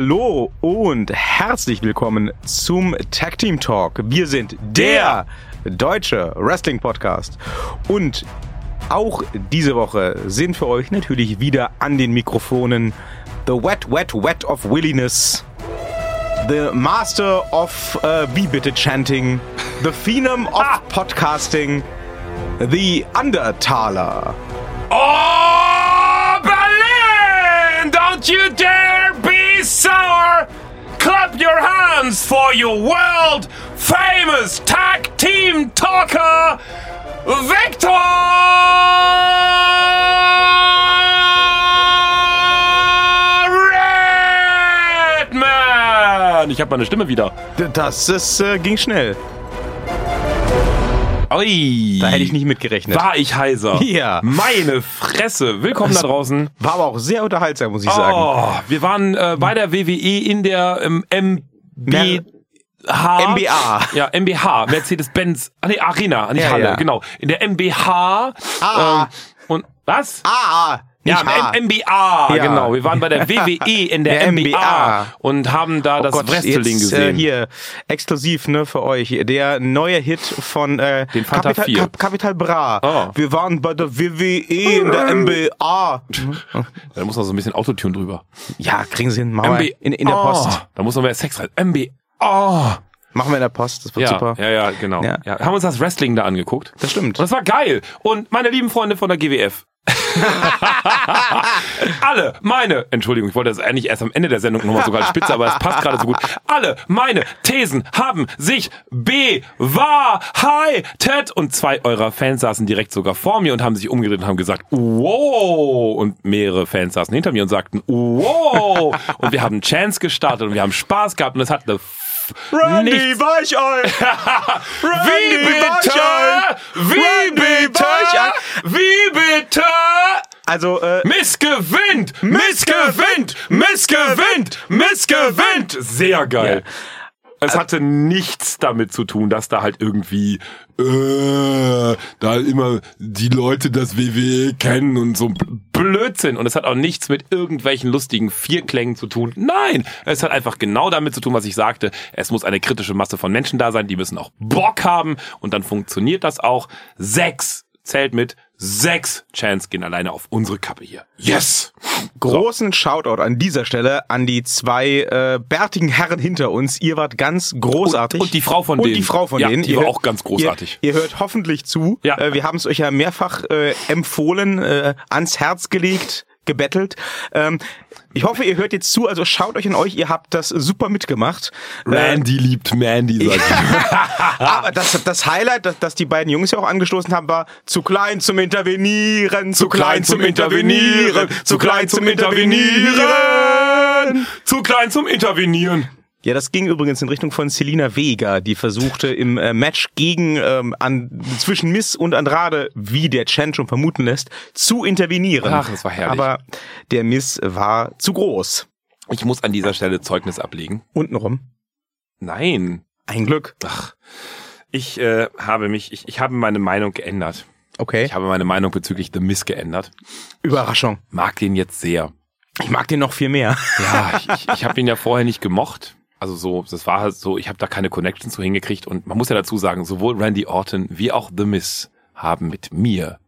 Hallo und herzlich willkommen zum Tag Team Talk. Wir sind der deutsche Wrestling Podcast und auch diese Woche sind für euch natürlich wieder an den Mikrofonen The Wet Wet Wet of Williness, The Master of uh, Wie bitte Chanting, The Phenom of Podcasting, The Undertaler. Oh, Berlin! Don't you dare sour! Clap your hands for your world famous tag team talker, Victor! Ich habe meine Stimme wieder. Das ist, äh, ging schnell. Ui. Da hätte ich nicht mitgerechnet. War ich heiser. Ja. Meine Fresse. Willkommen da draußen. War aber auch sehr unterhaltsam, muss ich sagen. Oh, wir waren äh, bei der WWE in der ähm, MB... MBA. Ja, MBH, Mercedes-Benz, ah, nee, Arena, nicht Ja, Halle, ja. genau. In der MBH. Ah. Ähm, und was? Ah, nicht. M MBA, Ja. genau. Wir waren bei der WWE in der, Der MBA, MBA. und haben da das Oh Gott, Wrestling jetzt, gesehen. Äh, hier, exklusiv ne, für euch. Der neue Hit von äh, Den Fanta Capital, 4. Cap, Capital Bra. Oh. Wir waren bei der WWE in der MBA. Da muss noch so ein bisschen Autotune drüber. Ja, kriegen Sie wir MB in, in der Post. Da muss noch mehr Sex rein. MB. Oh. Machen wir in der Post. Das wird Ja, super. ja, ja, genau. Ja. Ja. Haben uns das Wrestling da angeguckt. Das stimmt. Und das war geil. Und meine lieben Freunde von der GWF. alle meine, Entschuldigung, ich wollte das eigentlich erst am Ende der Sendung nochmal sogar Spitze, aber es passt gerade so gut. Alle meine Thesen haben sich bewahrheitet und zwei eurer Fans saßen direkt sogar vor mir und haben sich umgedreht und haben gesagt, wow! Und mehrere Fans saßen hinter mir und sagten, wow! Und wir haben Chance gestartet und wir haben Spaß gehabt und es hat eine Randy nichts- Weichei! wie bitte? Wie bitte? Wie bitte? Also, äh, Missgewinnt! Missgewinnt! Missgewinnt! Missgewinnt! Sehr geil. Es hatte nichts damit zu tun, dass da halt irgendwie äh, da immer die Leute das WWE kennen und so Blödsinn. Und es hat auch nichts mit irgendwelchen lustigen Vierklängen zu tun. Nein, es hat einfach genau damit zu tun, was ich sagte. Es muss eine kritische Masse von Menschen da sein, die müssen auch Bock haben und dann funktioniert das auch. Sechs zählt mit. Sechs Chance gehen alleine auf unsere Kappe hier. Yes! großen Shoutout an dieser Stelle an die zwei äh, bärtigen Herren hinter uns. Ihr wart ganz großartig. Und- und die Frau von und denen. die Frau von Ja, denen. die Ihr war hört- auch ganz großartig. Ihr, ihr hört hoffentlich zu. Ja. Äh, wir haben es euch ja mehrfach äh, empfohlen, äh, ans Herz gelegt, gebettelt. Ähm, ich hoffe, ihr hört jetzt zu. Also schaut euch an euch. Ihr habt das super mitgemacht. Äh, Randy liebt Mandy, sag ich. aber das, das Highlight, das, das die beiden Jungs ja auch angestoßen haben, war zu klein zum Intervenieren, zu klein zum Intervenieren, zu klein zum Intervenieren. Zu klein zum Intervenieren. Ja, das ging übrigens in Richtung von Selina Vega, die versuchte im äh, Match gegen ähm, an, zwischen Miss und Andrade, wie der Chan schon vermuten lässt, zu intervenieren. Ach, das war herrlich. Aber der Miss war zu groß. Ich muss an dieser Stelle Zeugnis ablegen. Untenrum. Nein. Ein Glück. Ach, ich äh, habe mich, ich, ich habe meine Meinung geändert. Okay. Ich habe meine Meinung bezüglich The Miss geändert. Überraschung. Mag den jetzt sehr. Ich mag den noch viel mehr. Ja, ich, ich, ich habe ihn ja vorher nicht gemocht. Also so, das war halt so, ich habe da keine Connection zu hingekriegt. Und man muss ja dazu sagen, sowohl Randy Orton wie auch The Miss haben mit mir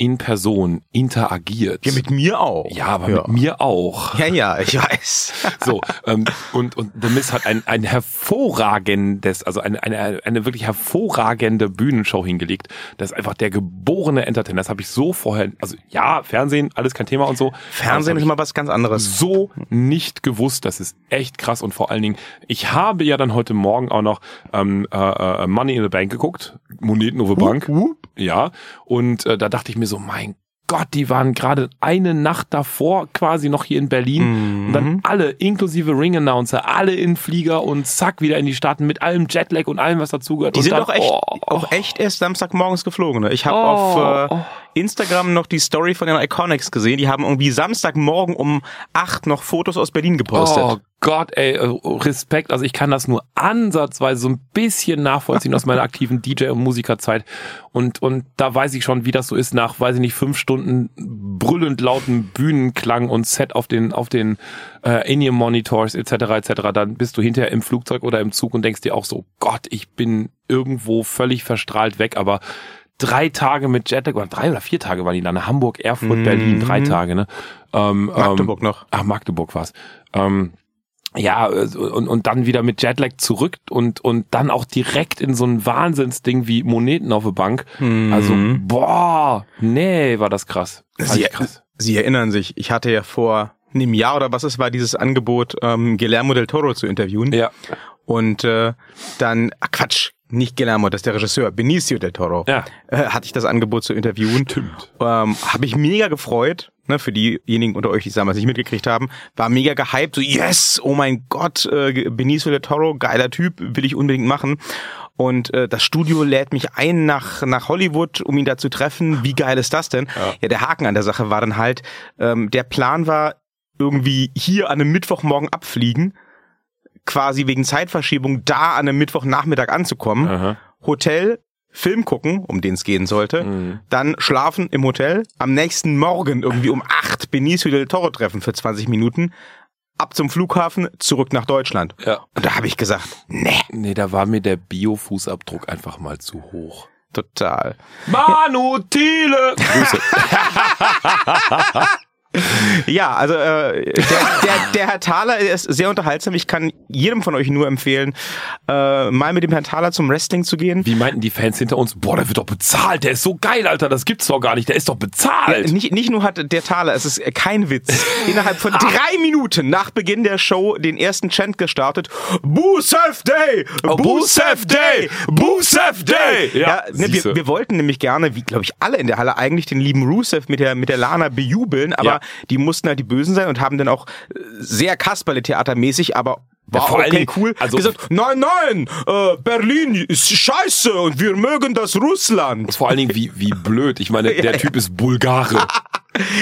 in Person interagiert. Ja, mit mir auch. Ja, aber mit mir auch. Ja, ja, ich weiß. So, ähm, und, und The Miz hat ein, ein hervorragendes, also eine, eine, eine wirklich hervorragende Bühnenshow hingelegt. Das ist einfach der geborene Entertainer. Das habe ich so vorher, also ja, Fernsehen, alles kein Thema und so. Fernsehen ist mal was ganz anderes. so nicht gewusst. Das ist echt krass. Und vor allen Dingen, ich habe ja dann heute Morgen auch noch ähm, äh, äh, Money in the Bank geguckt. Moneten over Bank. Ja. Und äh, da dachte ich mir so, mein Gott, die waren gerade eine Nacht davor quasi noch hier in Berlin und dann alle, inklusive Ring-Announcer, alle in Flieger und zack, wieder in die Staaten mit allem Jetlag und allem, was dazugehört. Die und sind dann, doch echt, oh, auch echt erst Samstagmorgens geflogen. Ne? Ich habe Oh, auf äh, oh. Instagram noch die Story von den Iconics gesehen. Die haben irgendwie Samstagmorgen um acht noch Fotos aus Berlin gepostet. Oh Gott, ey, äh, Respekt. Also ich kann das nur ansatzweise so ein bisschen nachvollziehen aus meiner aktiven DJ- und Musikerzeit. Und, und da weiß ich schon, wie das so ist nach, weiß ich nicht, fünf Stunden brüllend lauten Bühnenklang und Set auf den, auf den äh, In-Ear-Monitors etc. etc. Dann bist du hinterher im Flugzeug oder im Zug und denkst dir auch so, Gott, ich bin irgendwo völlig verstrahlt weg, aber drei Tage mit Jetlag, oder drei oder vier Tage waren die dann, Hamburg, Erfurt, Mhm. Berlin, drei Tage, ne? Ähm, Magdeburg ähm, noch. Ach, Magdeburg war's. Ähm, ja, also, und, und dann wieder mit Jetlag zurück und, und dann auch direkt in so ein Wahnsinnsding wie Moneten auf der Bank. Also, boah, nee, war das krass. Sie, krass. Sie erinnern sich, ich hatte ja vor einem Jahr oder was es war, dieses Angebot, ähm, Guillermo del Toro zu interviewen. Ja, Und äh, dann, ach Quatsch, nicht Guillermo, das ist der Regisseur, Benicio del Toro. Ja. Äh, hatte ich das Angebot zu interviewen. Stimmt. Ähm, Habe ich mega gefreut, ne, für diejenigen unter euch, die es damals nicht mitgekriegt haben. War mega gehypt, so yes, oh mein Gott, äh, Benicio del Toro, geiler Typ, will ich unbedingt machen. Und äh, das Studio lädt mich ein nach, nach Hollywood, um ihn da zu treffen. Wie geil ist das denn? Ja. Ja, der Haken an der Sache war dann halt, ähm, der Plan war, irgendwie hier an einem Mittwochmorgen abfliegen, quasi wegen Zeitverschiebung da an einem Mittwochnachmittag anzukommen, Aha. Hotel, Film gucken, um den es gehen sollte, Mhm. dann schlafen im Hotel, am nächsten Morgen irgendwie um acht Benicio del Toro treffen für 20 Minuten, ab zum Flughafen, zurück nach Deutschland. Ja. Und da habe ich gesagt, nee, Nee, da war mir der Bio-Fußabdruck einfach mal zu hoch. total. Manu Thiele! Grüße. Ja, also äh, der, der, der Herr Thaler ist sehr unterhaltsam. Ich kann jedem von euch nur empfehlen, äh, mal mit dem Herrn Thaler zum Wrestling zu gehen. Wie meinten die Fans hinter uns? Boah, der wird doch bezahlt. Der ist so geil, Alter. Das gibt's doch gar nicht. Der ist doch bezahlt. Ja, nicht, nicht nur hat der Thaler, es ist kein Witz, innerhalb von drei Minuten nach Beginn der Show den ersten Chant gestartet. Boosef Day! Oh, Boosef Day! Boosef Day! Ja, Ja, ne, wir, wir wollten nämlich gerne, wie glaube ich alle in der Halle, eigentlich den lieben Rusev mit der, mit der Lana bejubeln, aber Ja. Die mussten halt die Bösen sein und haben dann auch äh, sehr Kasperle-Theatermäßig, aber war Ja, vor allen okay, Dingen, cool, also- gesagt, nein, nein, äh, Berlin ist scheiße und wir mögen das Russland. Vor allen Dingen, wie, wie blöd. Ich meine, der Typ ist Bulgare.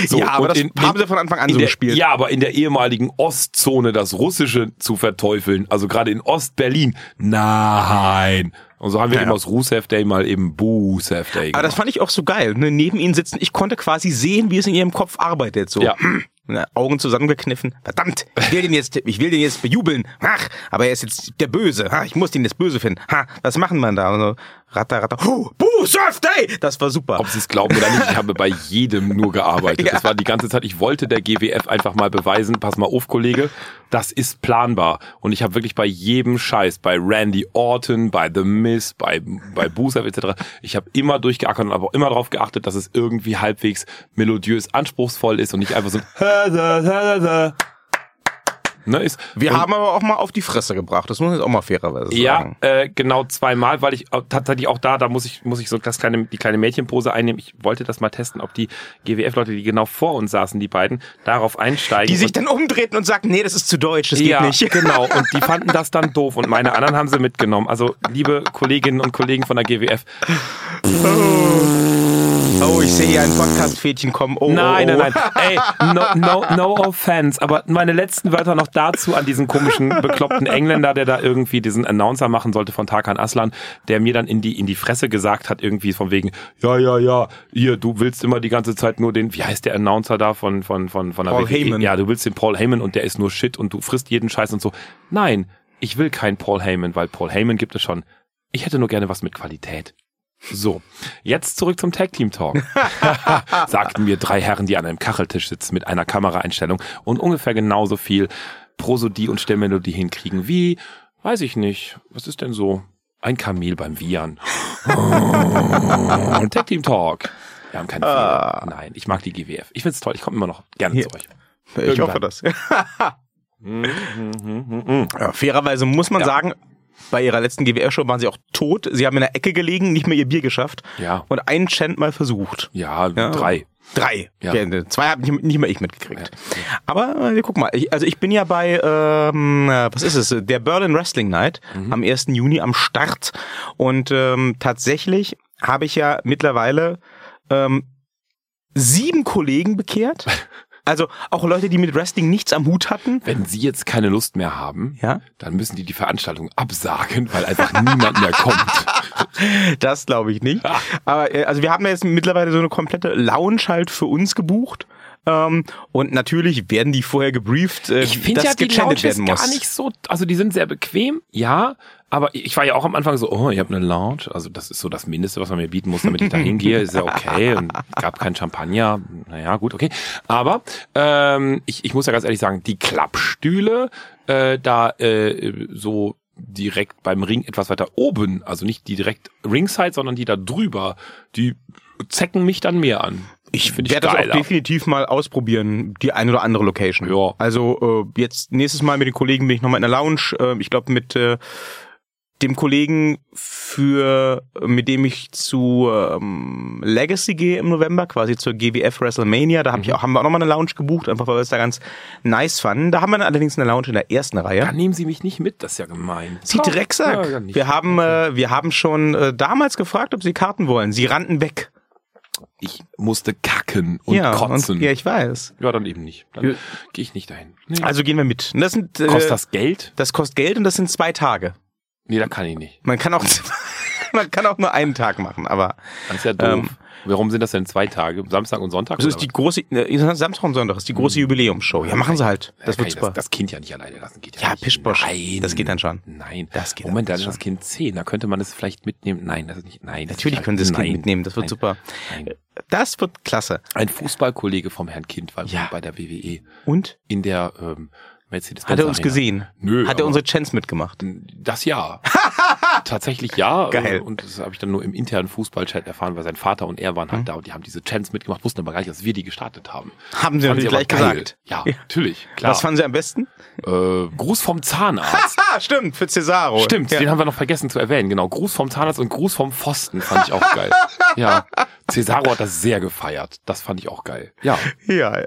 So, ja, aber das in- haben sie von Anfang an so der, gespielt. Ja, aber in der ehemaligen Ostzone das Russische zu verteufeln, also gerade in Ostberlin, nein. Und so haben wir Ja, eben aus Rusev Day mal eben Busev Day Aber das gemacht. fand ich auch so geil. Ne? Neben ihnen sitzen, ich konnte quasi sehen, wie es in ihrem Kopf arbeitet. So. Ja. Ne? Augen zusammengekniffen. Verdammt, ich will den jetzt, ich will den jetzt bejubeln. Ach, aber er ist jetzt der Böse. Ha, ich muss den jetzt böse finden. Ha, was machen wir da? Und so, ratter, ratter. Oh, Boo, Surf Day! Das war super. Ob sie es glauben oder nicht, ich habe bei jedem nur gearbeitet. Ja. Das war die ganze Zeit, ich wollte der GWF einfach mal beweisen, pass mal auf, Kollege, das ist planbar. Und ich habe wirklich bei jedem Scheiß, bei Randy Orton, bei The Miz, bei, bei Busev etc., ich habe immer durchgeackert und aber auch immer darauf geachtet, dass es irgendwie halbwegs melodiös anspruchsvoll ist und nicht einfach so ein ne, ist. Wir haben aber auch mal auf die Fresse gebracht. Das muss ich jetzt auch mal fairerweise ja, sagen. äh, genau zweimal, weil ich auch- tatsächlich auch da, da muss ich, muss ich so das kleine, die kleine Mädchenpose einnehmen. Ich wollte das mal testen, ob die GWF-Leute, die genau vor uns saßen, die beiden, darauf einsteigen. Die sich dann umdrehten und sagten, nee, das ist zu deutsch, das geht ja, nicht. genau. Und die fanden das dann doof und meine anderen haben sie mitgenommen. Also, liebe Kolleginnen und Kollegen von der GWF, Oh, ich sehe hier ein Podcast-Fädchen kommen. Oh, Nein, oh, nein, oh. nein. Ey, no, no, no offense. Aber meine letzten Wörter noch dazu an diesen komischen, bekloppten Engländer, der da irgendwie diesen Announcer machen sollte von Tarkan Aslan, der mir dann in die, in die Fresse gesagt hat, irgendwie von wegen, ja, ja, ja, hier, du willst immer die ganze Zeit nur den, wie heißt der Announcer da von, von, von, von der Paul WWE? Heyman. Ja, du willst den Paul Heyman und der ist nur Shit und du frisst jeden Scheiß und so. Nein, ich will keinen Paul Heyman, weil Paul Heyman gibt es schon. Ich hätte nur gerne was mit Qualität. So, jetzt zurück zum Tag Team Talk. Sagten mir drei Herren, die an einem Kacheltisch sitzen mit einer Kameraeinstellung und ungefähr genauso viel Prosodie und Stimmmelodie hinkriegen wie, weiß ich nicht, was ist denn so? Ein Kamel beim Wiehern. Und Tag Team Talk. Wir haben keine Ah. Fehler. Nein, ich mag die GWF. Ich find's toll. Ich komme immer noch gerne Hier. zu euch. Ich hoffe das. Ja, fairerweise muss man Ja. sagen, bei ihrer letzten GWR-Show waren sie auch tot. Sie haben in der Ecke gelegen, nicht mehr ihr Bier geschafft. Ja. Und einen Chant mal versucht. Ja, Ja. drei. Drei. Ja. Ja, zwei habe nicht, nicht mal ich mitgekriegt. Aber äh, wir gucken mal. Ich, also ich bin ja bei, ähm, äh, was ist es, der Berlin Wrestling Night Mhm. am 1. Juni am Start. Und ähm, tatsächlich habe ich ja mittlerweile ähm, sieben Kollegen bekehrt. Also auch Leute, die mit Wrestling nichts am Hut hatten. Wenn Sie jetzt keine Lust mehr haben, Ja. dann müssen die die Veranstaltung absagen, weil einfach niemand mehr kommt. Das glaube ich nicht. Aber äh, also wir haben ja jetzt mittlerweile so eine komplette Lounge halt für uns gebucht. Ähm, und natürlich werden die vorher gebrieft, äh, Ich finde dass ja, die gechantet werden muss. gar nicht so, also die sind sehr bequem, ja, aber ich war ja auch am Anfang so, oh, ich habe eine Lounge, also das ist so das Mindeste, was man mir bieten muss, damit ich da hingehe, ist ja okay und gab kein Champagner, naja, gut, okay. Aber ähm, ich, ich muss ja ganz ehrlich sagen, die Klappstühle, äh, da äh, so direkt beim Ring etwas weiter oben, also nicht die direkt Ringside, sondern die da drüber, die zecken mich dann mehr an. Ich Find werde das auch definitiv mal ausprobieren, die ein oder andere Location. Ja. Also äh, jetzt nächstes Mal mit den Kollegen bin ich nochmal in der Lounge. Äh, ich glaube mit äh, dem Kollegen für mit dem ich zu ähm, Legacy gehe im November, quasi zur GWF WrestleMania. Da hab Mhm. ich auch, haben wir auch nochmal eine Lounge gebucht, einfach weil wir es da ganz nice fanden. Da haben wir allerdings eine Lounge in der ersten Reihe. Dann nehmen Sie mich nicht mit, das ist ja gemein. Sie Drecksack. Ja, wir haben, äh, wir haben schon äh, damals gefragt, ob sie Karten wollen. Sie rannten weg. Ich musste kacken und ja, kotzen. Und, ja, ich weiß. ja, dann eben nicht. Dann Ja. gehe ich nicht dahin. Nee. Also gehen wir mit. Und das sind, äh, Kostet das Geld? Das kostet Geld und das sind zwei Tage. Nee, da kann ich nicht. Man kann auch, man kann auch nur einen Tag machen, aber Das ist ja doof. Ähm, Warum sind das denn zwei Tage? Samstag und Sonntag? das ist die große, äh, Samstag und Sonntag ist die große Jubiläumsshow. Ja, machen sie halt. Das kann wird super. Das, das Kind ja nicht alleine lassen. Geht ja, Ja. Pischbosch. Nein. Das geht dann schon. Nein. Das geht Moment, dann ist das. Kind zehn. Da könnte man es vielleicht mitnehmen. Nein, das ist nicht. Nein. das Natürlich sie das Kind nein, mitnehmen. Das wird nein, super. Nein. Das wird klasse. Ein Fußballkollege vom Herrn Kind war Ja. bei der WWE Und? in der ähm, Mercedes-Benz Hat er uns Arena. gesehen? Nö. Hat er unsere Chance mitgemacht? Das ja. Tatsächlich ja. Geil. Und das habe ich dann nur im internen Fußballchat erfahren, weil sein Vater und er waren halt Mhm. da und die haben diese Chants mitgemacht, wussten aber gar nicht, dass wir die gestartet haben. Haben sie natürlich gleich gesagt. Ja, Ja. natürlich, klar. Was fanden sie am besten? äh, Gruß vom Zahnarzt. Ah, stimmt, für Cesaro. Stimmt, Ja. den haben wir noch vergessen zu erwähnen. Genau, Gruß vom Zahnarzt und Gruß vom Pfosten fand ich auch geil. Ja, Cesaro hat das sehr gefeiert. Das fand ich auch geil. Ja, Ja.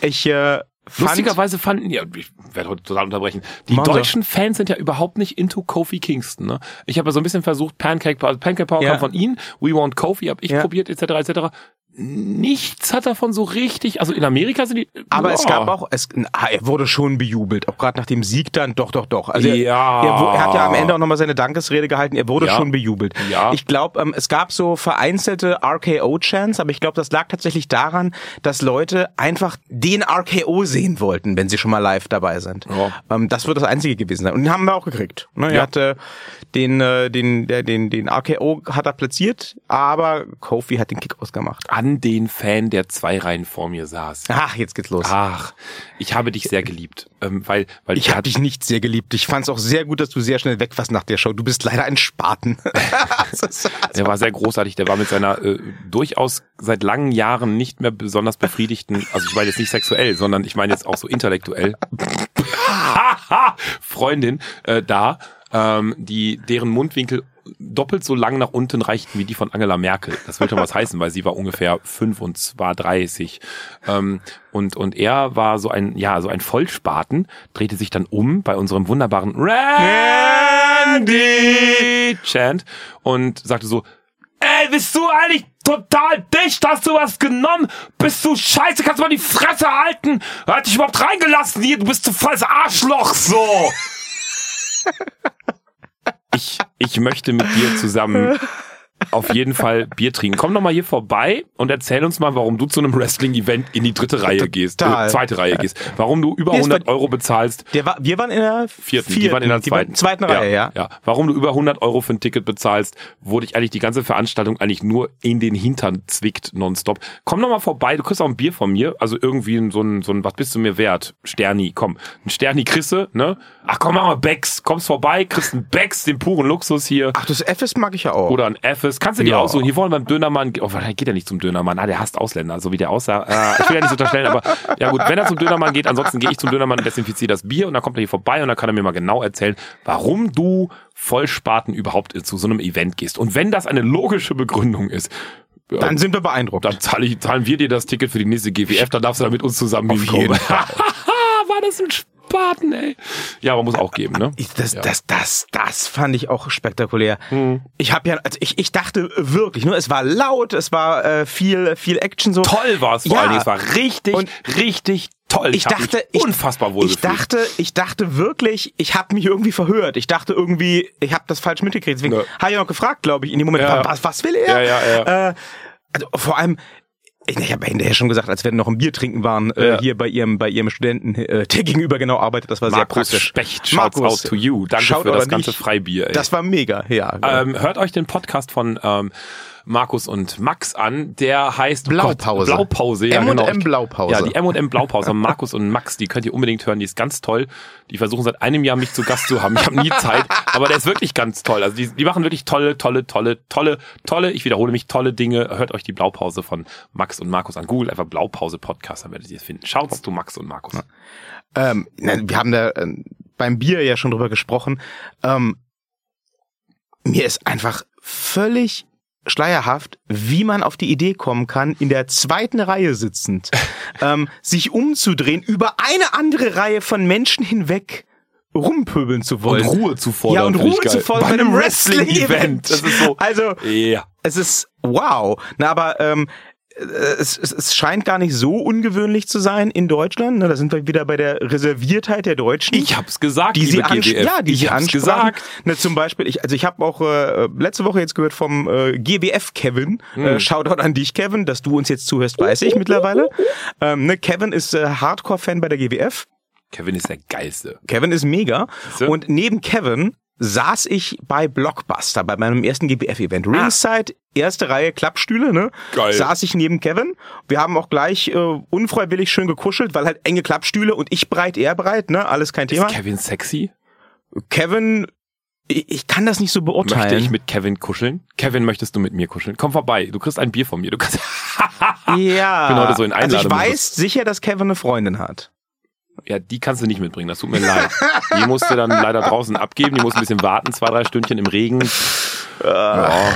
Ich, äh, fand, lustigerweise fanden, ja, ich werde heute total unterbrechen, die Sie. deutschen Fans sind ja überhaupt nicht into Kofi Kingston. Ne? Ich habe ja so ein bisschen versucht, Pancake, Pancake Power Ja. kam von ihnen, We Want Kofi habe ich Ja. probiert, etc., etc. Nichts hat davon so richtig, also in Amerika sind die... aber ja. es gab auch, es, ah, er wurde schon bejubelt, auch gerade nach dem Sieg dann, doch, doch, doch. Also er, Ja. er, wo- er hat ja am Ende auch nochmal seine Dankesrede gehalten, er wurde Ja. schon bejubelt. Ja. Ich glaube, ähm, es gab so vereinzelte RKO-Chants, aber ich glaube, das lag tatsächlich daran, dass Leute einfach den RKO sehen wollten, wenn sie schon mal live dabei sind. Ja. Ähm, das wird das Einzige gewesen sein. Und den haben wir auch gekriegt. Ne? Er Ja. hatte den, äh, den, der, den, den RKO hat er platziert, aber Kofi hat den Kick ausgemacht. An den Fan, der zwei Reihen vor mir saß. Ach, jetzt geht's los. Ach, ich habe dich sehr geliebt, ähm, weil, weil Ich habe dich nicht sehr geliebt. Ich fand es auch sehr gut, dass du sehr schnell weg warst nach der Show. Du bist leider ein Spaten. Der war sehr großartig. Der war mit seiner äh, durchaus seit langen Jahren nicht mehr besonders befriedigten, also ich meine jetzt nicht sexuell, sondern ich meine jetzt auch so intellektuell, Freundin äh, da, ähm, die deren Mundwinkel doppelt so lang nach unten reichten wie die von Angela Merkel. Das will schon was heißen, weil sie war ungefähr fünf und zwar 30. Ähm, und, und er war so ein, ja, so ein Vollspaten, drehte sich dann um bei unserem wunderbaren Randy Chant und sagte so, Ey, bist du eigentlich total dicht? Hast du was genommen? Bist du scheiße? Kannst du mal die Fresse halten? Hat dich überhaupt reingelassen hier? Du bist zu volles Arschloch, so. Ich, ich möchte mit dir zusammen auf jeden Fall Bier trinken. Komm doch mal hier vorbei und erzähl uns mal, warum du zu einem Wrestling-Event in die dritte Reihe gehst, äh, zweite Reihe gehst. Warum du über Hier ist 100 bei- Euro bezahlst war, wir waren in der vierten, die waren in der zweiten, zweiten Reihe, ja. ja. Warum du über 100 Euro für ein Ticket bezahlst, wo dich eigentlich die ganze Veranstaltung eigentlich nur in den Hintern zwickt nonstop. Komm noch mal vorbei, du kriegst auch ein Bier von mir, also irgendwie so ein, so ein, was bist du mir wert? Sterni, komm, ein Sterni krisse, ne? Ach komm, mach mal Becks, kommst vorbei, kriegst einen Becks, den puren Luxus hier. Ach, das FS mag ich ja auch. Oder ein Fs. Kannst du dir Ja. aussuchen. Hier wollen wir beim Dönermann. Oh, geht ja nicht zum Dönermann. Ah, der hasst Ausländer, so wie der aussah. Äh, ich will ja nicht unterstellen, aber ja gut, wenn er zum Dönermann geht, ansonsten gehe ich zum Dönermann und desinfiziere das Bier und dann kommt er hier vorbei und dann kann er mir mal genau erzählen, warum du Vollspaten überhaupt zu so einem Event gehst. Und wenn das eine logische Begründung ist, ja, Dann sind wir beeindruckt. dann zahle ich, zahlen wir dir das Ticket für die nächste GWF, dann darfst du da mit uns zusammen Auf hinkommen. jeden Fall. War das ein Spaß? Psychopathen, ey. Ja, aber muss auch geben, ne? Ich, das, das, das, das fand ich auch spektakulär. Ich habe ja, also ich, ich dachte wirklich, nur es war laut, es war äh, viel, viel Action so. Toll war es vor Ja. allen Dingen. Es war richtig, Und richtig toll. Ich hab dachte, ich, unfassbar wohl ich dachte, ich dachte wirklich, ich habe mich irgendwie verhört. Ich dachte irgendwie, ich habe das falsch mitgekriegt. Deswegen Ja. habe ich noch gefragt, glaube ich, in dem Moment, Ja. was, was will er? Ja, ja, ja. Äh, also vor allem, ich, ich habe hinterher schon gesagt, als wir noch ein Bier trinken waren, äh, Ja. hier bei ihrem, bei ihrem Studenten, äh, der gegenüber genau arbeitet. Das war sehr Markus praktisch. Specht, shouts out to you. Danke für das an ganze dich. Freibier, ey. Das war mega, ja. Ähm, hört euch den Podcast von ähm, Markus und Max an. Der heißt oh Blaupause. Gott, Blaupause, ja, M&M genau. Blaupause. Ja, die M&M Blaupause. Markus und Max, die könnt ihr unbedingt hören. Die ist ganz toll. Die versuchen seit einem Jahr mich zu Gast zu haben. Ich habe nie Zeit, aber der ist wirklich ganz toll. Also die, die machen wirklich tolle, tolle, tolle, tolle, tolle. Ich wiederhole mich tolle Dinge. Hört euch die Blaupause von Max und Markus an. Google einfach Blaupause Podcast, dann werdet ihr es finden. Schaut's zu Max und Markus. Ähm, nein, wir haben da äh, beim Bier ja schon drüber gesprochen. Ähm, mir ist einfach völlig schleierhaft, wie man auf die Idee kommen kann, in der zweiten Reihe sitzend, ähm, sich umzudrehen, über eine andere Reihe von Menschen hinweg rumpöbeln zu wollen. Und Ruhe zu fordern. ja, und Ruhe zu fordern bei einem Wrestling-Event. Ist so. Also, Ja. es ist wow. Na, aber ähm, es, es, es scheint gar nicht so ungewöhnlich zu sein in Deutschland. Ne, da sind wir wieder bei der Reserviertheit der Deutschen. Ich hab's gesagt, die sie GWF. ja, die ich sie hab's gesagt. Ne, zum Beispiel, ich, also ich habe auch äh, letzte Woche jetzt gehört vom äh, GWF Kevin. Hm. Äh, Shoutout an dich, Kevin, dass du uns jetzt zuhörst, weiß ich mittlerweile. Ähm, ne, Kevin ist äh, Hardcore-Fan bei der GWF. Kevin ist der geilste. Kevin ist mega. Und neben Kevin saß ich bei Blockbuster, bei meinem ersten GBF-Event. Ringside, erste Reihe Klappstühle, ne? Geil. Saß ich neben Kevin. Wir haben auch gleich äh, unfreiwillig schön gekuschelt, weil halt enge Klappstühle und ich breit, er breit, ne? Alles kein Thema. Ist Kevin sexy? Kevin, ich, kann das nicht so beurteilen. Möchte ich mit Kevin kuscheln? Kevin, möchtest du mit mir kuscheln? Komm vorbei, du kriegst ein Bier von mir. Du kannst. ja. bin heute so in Also ich weiß sicher, dass Kevin eine Freundin hat. Ja, die kannst du nicht mitbringen. Das tut mir leid. Die musst du dann leider draußen abgeben. Die muss ein bisschen warten, zwei, drei Stündchen im Regen. Ja.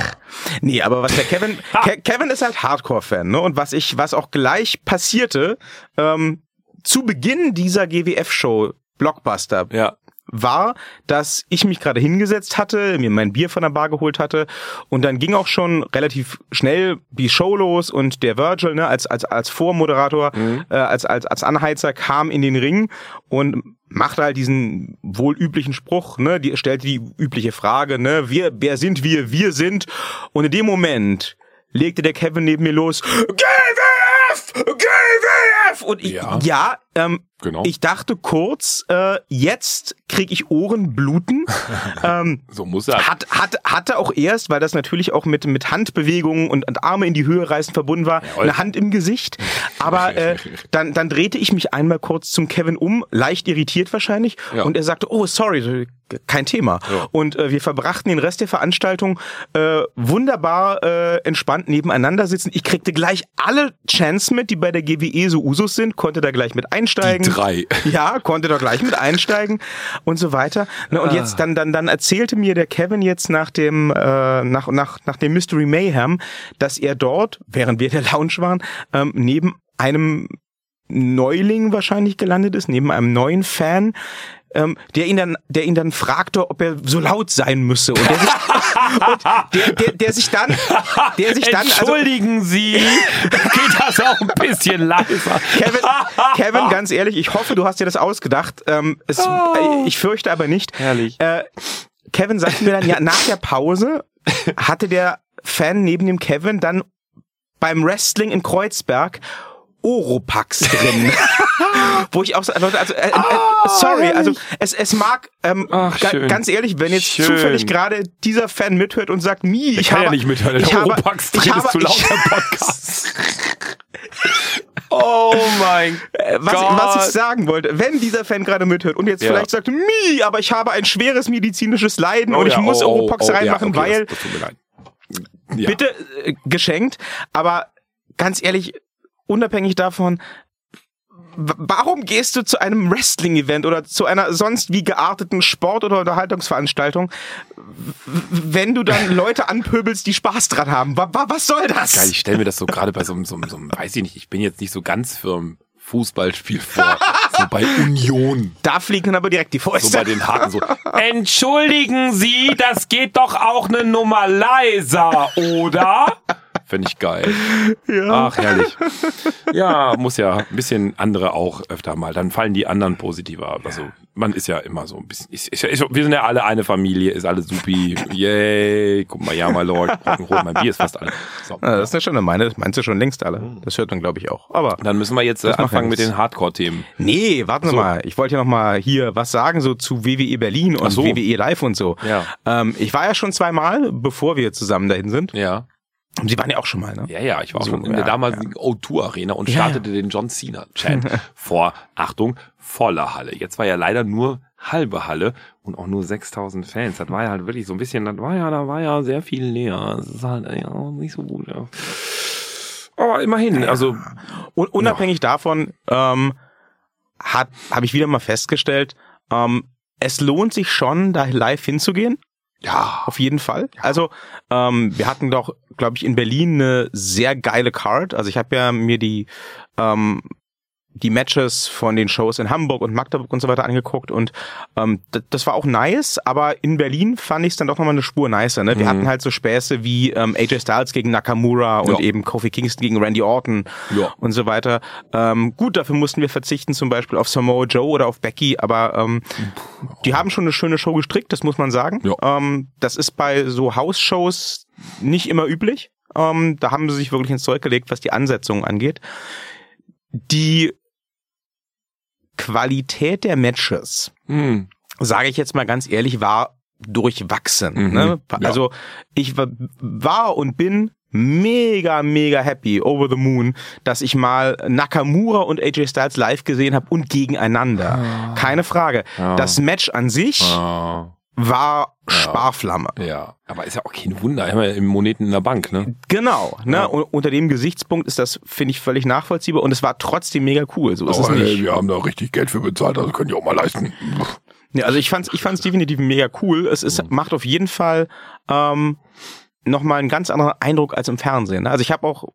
Nee, aber was der Kevin, Ke Kevin ist halt Hardcore-Fan, ne? Und was ich, was auch gleich passierte, ähm, zu Beginn dieser GWF-Show, Blockbuster, ja. War, dass ich mich gerade hingesetzt hatte, mir mein Bier von der Bar geholt hatte und dann ging auch schon relativ schnell die Show los und der Virgil, ne, als, als, als Vormoderator, äh, als, als, als Anheizer kam in den Ring und machte halt diesen wohl üblichen Spruch, ne, die stellte die übliche Frage, ne, wir, wer sind wir, wir sind und in dem Moment legte der Kevin neben mir los, GWF! GWF! Und ich, Ja. ja, ähm, Genau. ich dachte kurz, äh, jetzt krieg ich Ohrenbluten. ähm, So muss er. hat, hat, hatte auch erst, weil das natürlich auch mit, mit Handbewegungen und, und Arme in die Höhe reißen verbunden war, Jawohl. eine Hand im Gesicht. Aber äh, dann, dann drehte ich mich einmal kurz zum Kevin um, leicht irritiert wahrscheinlich. Ja. Und er sagte, oh, sorry, kein Thema. Ja. Und äh, wir verbrachten den Rest der Veranstaltung äh, wunderbar äh, entspannt nebeneinander sitzen. Ich kriegte gleich alle Chants mit, die bei der GWE so Usus sind, konnte da gleich mit einsteigen. Die drei. Ja, konnte da gleich mit einsteigen und so weiter. Ne, und jetzt dann, dann, dann erzählte mir der Kevin jetzt nach dem, äh, nach, nach, nach dem Mystery Mayhem, dass er dort, während wir in der Lounge waren, ähm, neben einem Neuling wahrscheinlich gelandet ist, neben einem neuen Fan, ähm, der ihn dann, der ihn dann fragte, ob er so laut sein müsse und der sich, und der, der, der sich dann, der sich dann, also Entschuldigen Sie, geht das auch ein bisschen leiser? Kevin, Kevin, ganz ehrlich, ich hoffe, du hast dir das ausgedacht. Ähm, es, äh, ich fürchte aber nicht. Oh. Herrlich. Äh, Kevin sagte mir dann, ja, nach der Pause hatte der Fan neben dem Kevin dann beim Wrestling in Kreuzberg Oropax drin. Wo ich auch so, Leute, also, äh, äh, sorry, also es, es mag, ähm, Ah, Ach, ga, ganz ehrlich, wenn jetzt Schön. zufällig gerade dieser Fan mithört und sagt, Mi, ich, Ich kann habe, ja nicht mithören, ich habe, Oropax ich drin habe, ist zu laut ich, im Podcast. Oh mein Äh, was, Gott. was ich sagen wollte, wenn dieser Fan gerade mithört und jetzt Ja. vielleicht sagt, Mi, aber ich habe ein schweres medizinisches Leiden Oh und ich ja, muss oh, Oropax oh, ja, reinmachen, okay, weil, Das, das. Ja. bitte äh, geschenkt, aber ganz ehrlich, unabhängig davon, warum gehst du zu einem Wrestling-Event oder zu einer sonst wie gearteten Sport- oder Unterhaltungsveranstaltung, wenn du dann Leute anpöbelst, die Spaß dran haben? Wa- wa- Was soll das? Geil, ich stelle mir das so gerade bei so einem, so, einem- so einem, weiß ich nicht, ich bin jetzt nicht so ganz firm Fußballspiel vor. So bei Union. Da fliegen dann aber direkt die Fäuste. So bei den Harten so. Entschuldigen Sie, das geht doch auch eine Nummer leiser, oder? Fände ich geil. Ja. Ach, herrlich. Ja, muss ja ein bisschen andere auch öfter mal. Dann fallen die anderen positiver. Also man ist ja immer so ein bisschen. Ist, ist, ist, wir sind ja alle eine Familie, ist alles supi. Yay. Guck mal, ja, my Lord. Rock'n'Roll, mein Bier ist fast alle. So. Ja, das ist ja schon meine. Meinst du schon längst alle? Das hört man, glaube ich, auch. Aber dann müssen wir jetzt äh, anfangen mit den Hardcore-Themen. Nee, warten Sie so. mal. Ich wollte ja noch mal hier was sagen so zu WWE Berlin und so. WWE Live und so. Ja. Ähm, ich war ja schon zweimal, bevor wir zusammen dahin sind. Ja. Sie waren ja auch schon mal, ne? Ja, ja, ich war so, auch schon in ja, der damaligen ja. O2 Arena und startete ja. den John Cena Chat vor, Achtung, voller Halle. Jetzt war ja leider nur halbe Halle und auch nur 6000 Fans. Das war ja halt wirklich so ein bisschen, das war ja, da war ja sehr viel leer. Das ist halt ja, nicht so gut, ja. Aber immerhin, also. Und unabhängig davon, ähm, hat, habe ich wieder mal festgestellt, ähm, es lohnt sich schon, da live hinzugehen. Ja, auf jeden Fall. Ja. Also ähm, wir hatten doch, glaube ich, in Berlin eine sehr geile Card. Also ich habe ja mir die ähm, die Matches von den Shows in Hamburg und Magdeburg und so weiter angeguckt und ähm, das war auch nice, aber in Berlin fand ich es dann doch nochmal eine Spur nicer. Ne? Wir mhm. hatten halt so Späße wie ähm, AJ Styles gegen Nakamura und ja. eben Kofi Kingston gegen Randy Orton ja. und so weiter. Ähm, gut, dafür mussten wir verzichten zum Beispiel auf Samoa Joe oder auf Becky, aber ähm, die haben schon eine schöne Show gestrickt, das muss man sagen. Ja. Ähm, das ist bei so House-Shows nicht immer üblich. Ähm, da haben sie sich wirklich ins Zeug gelegt, was die Ansetzungen angeht. Die Qualität der Matches, mhm. sage ich jetzt mal ganz ehrlich, war durchwachsen. Mhm. Ne? Also ja. ich war und bin mega, mega happy, over the moon, dass ich mal Nakamura und AJ Styles live gesehen habe und gegeneinander. Ah. Keine Frage. Ah. Das Match an sich ah war ja. Sparflamme. Ja, aber ist ja auch kein Wunder, immer im Moneten in der Bank, ne? Genau, ne? Ja. unter dem Gesichtspunkt ist das, finde ich, völlig nachvollziehbar und es war trotzdem mega cool. So ist aber es nicht. Ey, wir haben da richtig Geld für bezahlt, also können die auch mal leisten. Ja, also ich fand's, ich fand's definitiv mega cool. Es ist, mhm. macht auf jeden Fall ähm, nochmal einen ganz anderen Eindruck als im Fernsehen. Ne? Also ich habe auch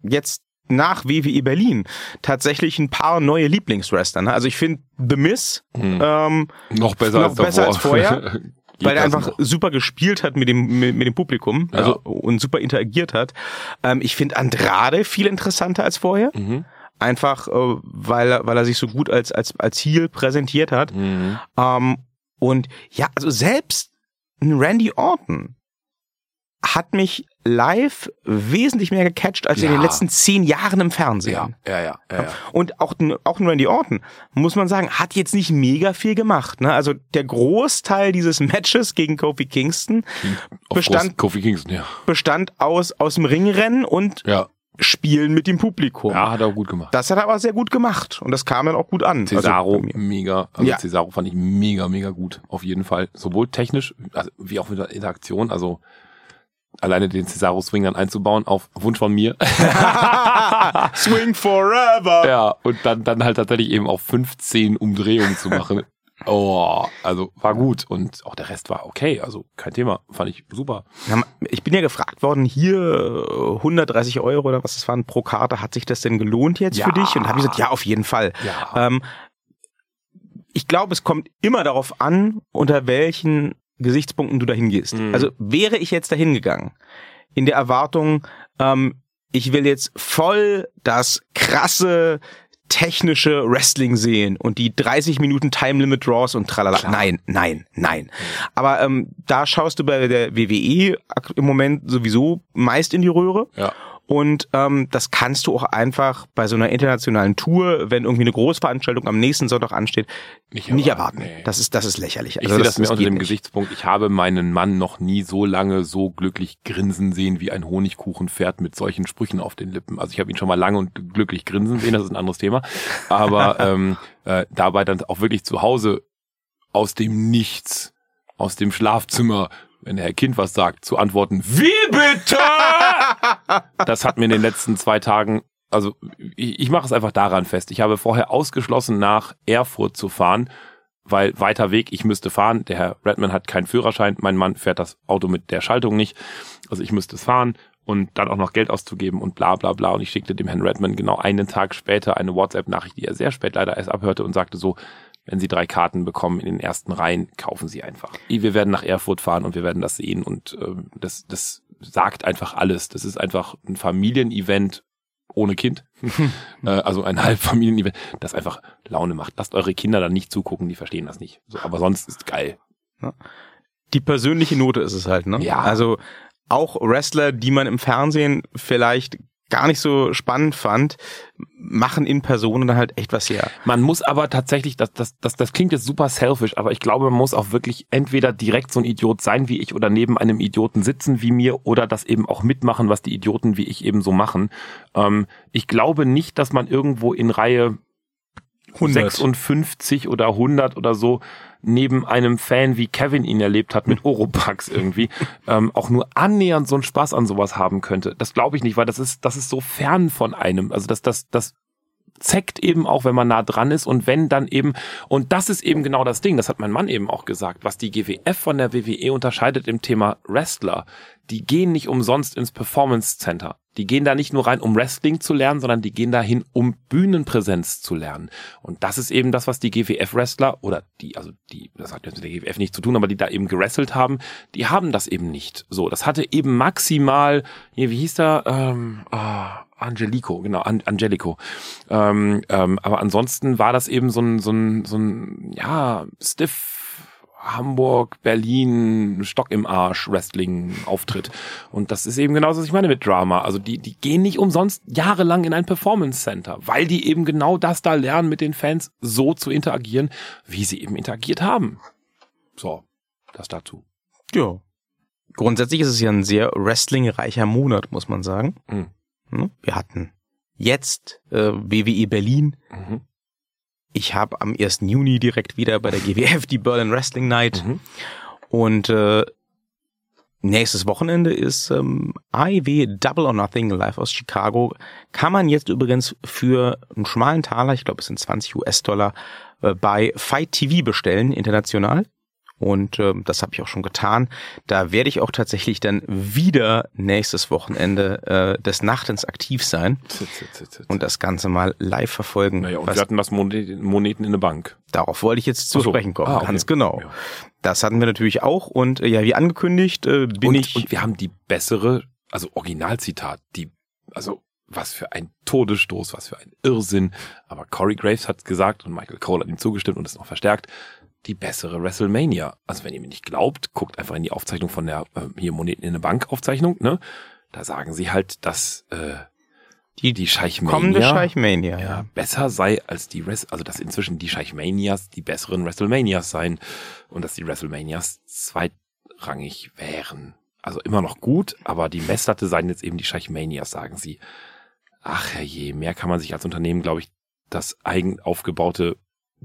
jetzt nach WWE Berlin tatsächlich ein paar neue Lieblingswrestler. Ne? Also ich finde The Miz hm. ähm, noch besser, noch als, besser als vorher. weil er einfach noch. super gespielt hat mit dem mit, mit dem Publikum ja. also und super interagiert hat. Ähm, ich finde Andrade viel interessanter als vorher. Mhm. Einfach äh, weil weil er sich so gut als als als Heel präsentiert hat. Mhm. Ähm, und ja, also selbst ein Randy Orton hat mich live wesentlich mehr gecatcht als ja. in den letzten zehn Jahren im Fernsehen. Ja, ja, ja. ja, ja. Und auch, auch ein Randy Orton, muss man sagen, hat jetzt nicht mega viel gemacht. Ne? Also der Großteil dieses Matches gegen Kofi Kingston bestand, Kofi Kingston, ja. bestand aus, aus dem Ringrennen und ja. Spielen mit dem Publikum. Ja, hat er auch gut gemacht. Das hat er aber sehr gut gemacht und das kam dann auch gut an. Also Cesaro also, mega, also ja. Cesaro fand ich mega, mega gut, auf jeden Fall. Sowohl technisch, also wie auch mit der Interaktion, also alleine den Cesaro Swing dann einzubauen auf Wunsch von mir. Swing forever. Ja, und dann, dann halt tatsächlich eben auf 15 Umdrehungen zu machen. Oh, also war gut und auch der Rest war okay, also kein Thema, fand ich super. Ich bin ja gefragt worden, hier 130 Euro oder was das waren pro Karte, hat sich das denn gelohnt jetzt ja. für dich? Und habe ich gesagt, ja, auf jeden Fall. Ja. Ähm, ich glaube, es kommt immer darauf an, unter welchen Gesichtspunkten du dahin gehst. Mhm. Also wäre ich jetzt dahin gegangen, in der Erwartung, ähm, ich will jetzt voll das krasse technische Wrestling sehen und die 30 Minuten Time Limit Draws und tralala. Klar. Nein, nein, nein. Aber ähm, da schaust du bei der WWE im Moment sowieso meist in die Röhre. Ja. Und ähm, das kannst du auch einfach bei so einer internationalen Tour, wenn irgendwie eine Großveranstaltung am nächsten Sonntag ansteht, nicht, nicht erwarten. Nee. Das ist das ist lächerlich. Ich also sehe das, das mir unter dem nicht. Gesichtspunkt. Ich habe meinen Mann noch nie so lange so glücklich grinsen sehen wie ein Honigkuchenpferd mit solchen Sprüchen auf den Lippen. Also ich habe ihn schon mal lange und glücklich grinsen sehen. Das ist ein anderes Thema. Aber ähm, äh, dabei dann auch wirklich zu Hause aus dem Nichts, aus dem Schlafzimmer wenn der Herr Kind was sagt, zu antworten, wie bitte? Das hat mir in den letzten zwei Tagen, also ich, ich mache es einfach daran fest. Ich habe vorher ausgeschlossen, nach Erfurt zu fahren, weil weiter Weg, ich müsste fahren. Der Herr Redman hat keinen Führerschein, mein Mann fährt das Auto mit der Schaltung nicht. Also ich müsste es fahren und dann auch noch Geld auszugeben und bla bla bla. Und ich schickte dem Herrn Redman genau einen Tag später eine WhatsApp-Nachricht, die er sehr spät leider erst abhörte und sagte so, wenn Sie drei Karten bekommen in den ersten Reihen, kaufen Sie einfach. Wir werden nach Erfurt fahren und wir werden das sehen und äh, das, das sagt einfach alles. Das ist einfach ein Familienevent ohne Kind. äh, also ein Halbfamilienevent, das einfach Laune macht. Lasst eure Kinder dann nicht zugucken, die verstehen das nicht. So, aber sonst ist geil. Die persönliche Note ist es halt, ne? Ja. Also auch Wrestler, die man im Fernsehen vielleicht gar nicht so spannend fand, machen in Personen dann halt echt was her. Man muss aber tatsächlich, das, das, das, das klingt jetzt super selfish, aber ich glaube, man muss auch wirklich entweder direkt so ein Idiot sein wie ich oder neben einem Idioten sitzen wie mir oder das eben auch mitmachen, was die Idioten wie ich eben so machen. Ähm, ich glaube nicht, dass man irgendwo in Reihe 100. 56 oder 100 oder so neben einem Fan wie Kevin ihn erlebt hat mit Oropax irgendwie ähm, auch nur annähernd so einen Spaß an sowas haben könnte. Das glaube ich nicht, weil das ist das ist so fern von einem. Also das das das zeckt eben auch, wenn man nah dran ist und wenn dann eben, und das ist eben genau das Ding, das hat mein Mann eben auch gesagt, was die GWF von der WWE unterscheidet im Thema Wrestler. Die gehen nicht umsonst ins Performance Center. Die gehen da nicht nur rein, um Wrestling zu lernen, sondern die gehen dahin, um Bühnenpräsenz zu lernen. Und das ist eben das, was die GWF-Wrestler oder die, also die, das hat jetzt mit der GWF nichts zu tun, aber die da eben gewrestelt haben, die haben das eben nicht. So, das hatte eben maximal, hier, wie hieß der? Ähm, oh, Angelico, genau, An Angelico. Ähm, ähm, aber ansonsten war das eben so ein, so ein, so ein, ja, stiff Hamburg, Berlin, Stock im Arsch Wrestling-Auftritt. Und das ist eben genauso, was ich meine mit Drama. Also die, die gehen nicht umsonst jahrelang in ein Performance Center, weil die eben genau das da lernen, mit den Fans so zu interagieren, wie sie eben interagiert haben. So, das dazu. Ja. Grundsätzlich ist es ja ein sehr wrestlingreicher Monat, muss man sagen. Mhm. Wir hatten jetzt äh, WWE Berlin. Mhm. Ich habe am 1. Juni direkt wieder bei der GWF die Berlin Wrestling Night. Mhm. Und äh, nächstes Wochenende ist ähm, AEW Double or Nothing live aus Chicago. Kann man jetzt übrigens für einen schmalen Taler, ich glaube es sind 20 US-Dollar, äh, bei Fight TV bestellen, international. Und äh, das habe ich auch schon getan. Da werde ich auch tatsächlich dann wieder nächstes Wochenende äh, des Nachtens aktiv sein und das Ganze mal live verfolgen. Naja, und wir hatten was Moneten in der Bank. Darauf wollte ich jetzt zu so. sprechen kommen, ah, okay. ganz genau. Ja. Das hatten wir natürlich auch und äh, ja, wie angekündigt äh, bin und, ich... Und wir haben die bessere, also Originalzitat, die, also was für ein Todesstoß, was für ein Irrsinn. Aber Corey Graves hat gesagt und Michael Cole hat ihm zugestimmt und ist noch verstärkt die bessere WrestleMania. Also wenn ihr mir nicht glaubt, guckt einfach in die Aufzeichnung von der äh, hier Moneten in der Bank Aufzeichnung, ne? Da sagen sie halt, dass äh, die die Scheichmania, kommende Scheichmania ja, ja, besser sei als die Rest, also dass inzwischen die Scheichmanias die besseren WrestleManias seien und dass die WrestleManias zweitrangig wären. Also immer noch gut, aber die Messlatte seien jetzt eben die Scheichmanias, sagen sie. Ach herrje, mehr kann man sich als Unternehmen, glaube ich, das eigen aufgebaute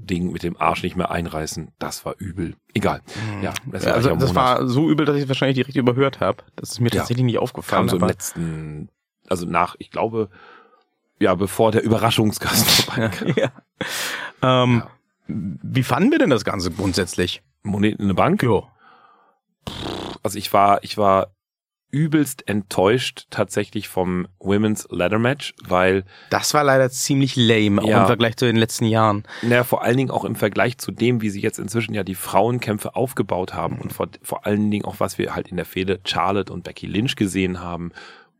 Ding mit dem Arsch nicht mehr einreißen. Das war übel. Egal. Mhm. Ja, das, war, also, das war so übel, dass ich es wahrscheinlich direkt überhört habe. Das ist mir ja. tatsächlich nicht aufgefallen. Kam so im letzten, also nach, ich glaube, ja, bevor der Überraschungsgast vorbeikam. ja. Ähm, ja. Wie fanden wir denn das Ganze grundsätzlich? Moneten in der Bank? Ja. Also ich war, ich war übelst enttäuscht tatsächlich vom Women's Ladder Match, weil das war leider ziemlich lame, auch ja, im Vergleich zu den letzten Jahren. Naja, vor allen Dingen auch im Vergleich zu dem, wie sie jetzt inzwischen ja die Frauenkämpfe aufgebaut haben und vor, vor allen Dingen auch, was wir halt in der Fehde Charlotte und Becky Lynch gesehen haben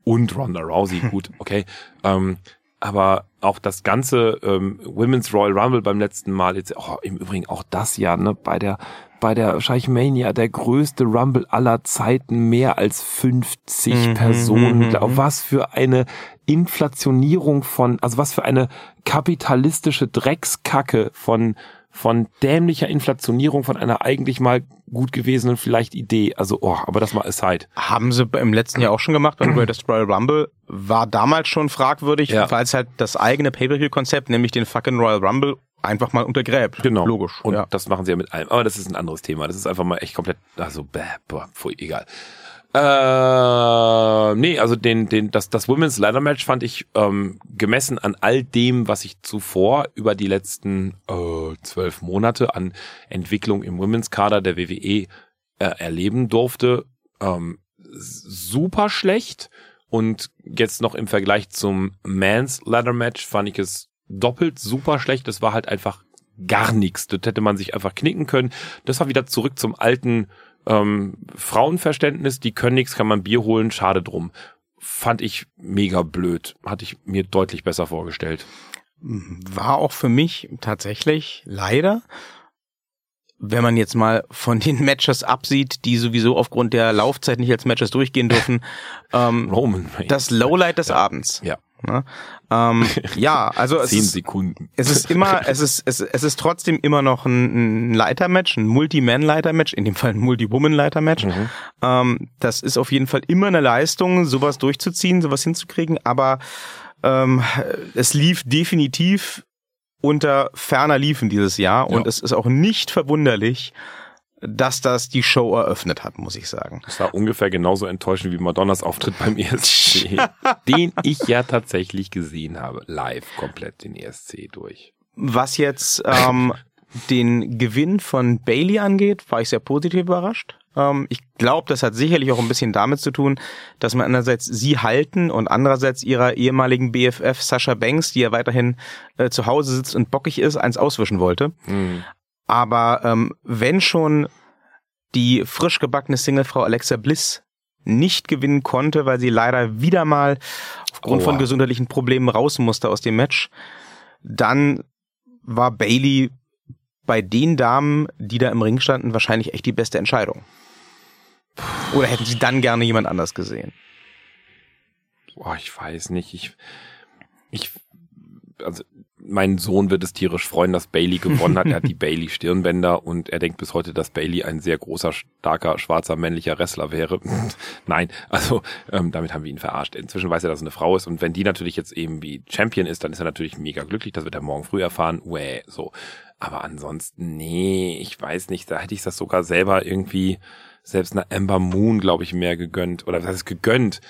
und Ronda Rousey, gut, okay, ähm, aber auch das ganze ähm, Women's Royal Rumble beim letzten Mal, jetzt, oh, im Übrigen auch das Jahr, ne, bei der bei der Scheichmania der größte Rumble aller Zeiten, mehr als 50 mhm, Personen. Mhm, mhm. Was für eine Inflationierung von, also was für eine kapitalistische Dreckskacke von von dämlicher Inflationierung von einer eigentlich mal gut gewesenen vielleicht Idee. Also, oh, aber das mal aside. Haben sie im letzten Jahr auch schon gemacht und Greatest Royal Rumble war damals schon fragwürdig, ja. weil es halt das eigene Pay-Per-View-Konzept, nämlich den fucking Royal Rumble einfach mal untergräbt. Genau. Logisch. Und ja. das machen sie ja mit allem. Aber das ist ein anderes Thema. Das ist einfach mal echt komplett, also, bäh, boah, pfui, egal. Äh, nee, also den, den, das, das Women's Ladder Match fand ich ähm, gemessen an all dem, was ich zuvor über die letzten äh, zwölf Monate an Entwicklung im Women's Kader der WWE äh, erleben durfte, ähm, super schlecht Und jetzt noch im Vergleich zum Mans Ladder Match fand ich es doppelt super schlecht. Das war halt einfach gar nichts. Das hätte man sich einfach knicken können. Das war wieder zurück zum alten ähm, Frauenverständnis. Die können nichts, kann man Bier holen, schade drum. Fand ich mega blöd. Hatte ich mir deutlich besser vorgestellt. War auch für mich tatsächlich leider wenn man jetzt mal von den Matches absieht, die sowieso aufgrund der Laufzeit nicht als Matches durchgehen dürfen, ähm, Roman das Lowlight des Ja. Abends. Ja. Ne? Ähm, ja, also es Zehn ist, Sekunden. es ist immer, es ist, es, es ist trotzdem immer noch ein, ein Leitermatch, ein Multi-Man-Leitermatch, in dem Fall ein Multi-Woman-Leitermatch. Mhm. Ähm, das ist auf jeden Fall immer eine Leistung, sowas durchzuziehen, sowas hinzukriegen, aber ähm, es lief definitiv unter ferner Liefen dieses Jahr und Ja. es ist auch nicht verwunderlich, dass das die Show eröffnet hat, muss ich sagen. Das war ungefähr genauso enttäuschend wie Madonnas Auftritt beim ESC, den ich ja tatsächlich gesehen habe. Live komplett den ESC durch. Was jetzt ähm, den Gewinn von Bailey angeht, war ich sehr positiv überrascht. Ähm, ich glaube, das hat sicherlich auch ein bisschen damit zu tun, dass man einerseits sie halten und andererseits ihrer ehemaligen BFF Sascha Banks, die ja weiterhin äh, zu Hause sitzt und bockig ist, eins auswischen wollte. Hm. Aber ähm, wenn schon die frisch gebackene Singlefrau Alexa Bliss nicht gewinnen konnte, weil sie leider wieder mal aufgrund von Aua. gesundheitlichen Problemen raus musste aus dem Match, dann war Bailey bei den Damen, die da im Ring standen, wahrscheinlich echt die beste Entscheidung. Oder hätten sie dann gerne jemand anders gesehen? Boah, ich weiß nicht. Ich, ich, also mein Sohn wird es tierisch freuen, dass Bailey gewonnen hat. Er hat die Bailey Stirnbänder und er denkt bis heute, dass Bailey ein sehr großer, starker, schwarzer, männlicher Wrestler wäre. Nein, also ähm, damit haben wir ihn verarscht. Inzwischen weiß er, dass er eine Frau ist und wenn die natürlich jetzt eben wie Champion ist, dann ist er natürlich mega glücklich. Das wird er morgen früh erfahren. Uäh, so. Aber ansonsten, nee, ich weiß nicht. Da hätte ich das sogar selber irgendwie selbst einer Amber Moon, glaube ich, mehr gegönnt. Oder was heißt gegönnt?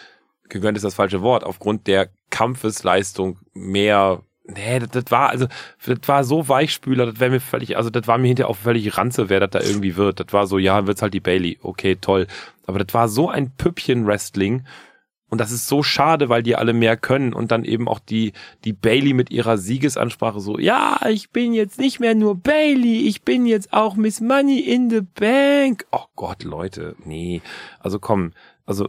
Gegönnt ist das falsche Wort. Aufgrund der Kampfesleistung mehr. Nee, das, das war, also, das war so Weichspüler, das wäre mir völlig, also, das war mir hinterher auch völlig ranze, wer das da irgendwie wird. Das war so, ja, wird's halt die Bailey. Okay, toll. Aber das war so ein Püppchen-Wrestling. Und das ist so schade, weil die alle mehr können und dann eben auch die, die Bailey mit ihrer Siegesansprache so, ja, ich bin jetzt nicht mehr nur Bailey, ich bin jetzt auch Miss Money in the Bank. Oh Gott, Leute, nee. Also komm, also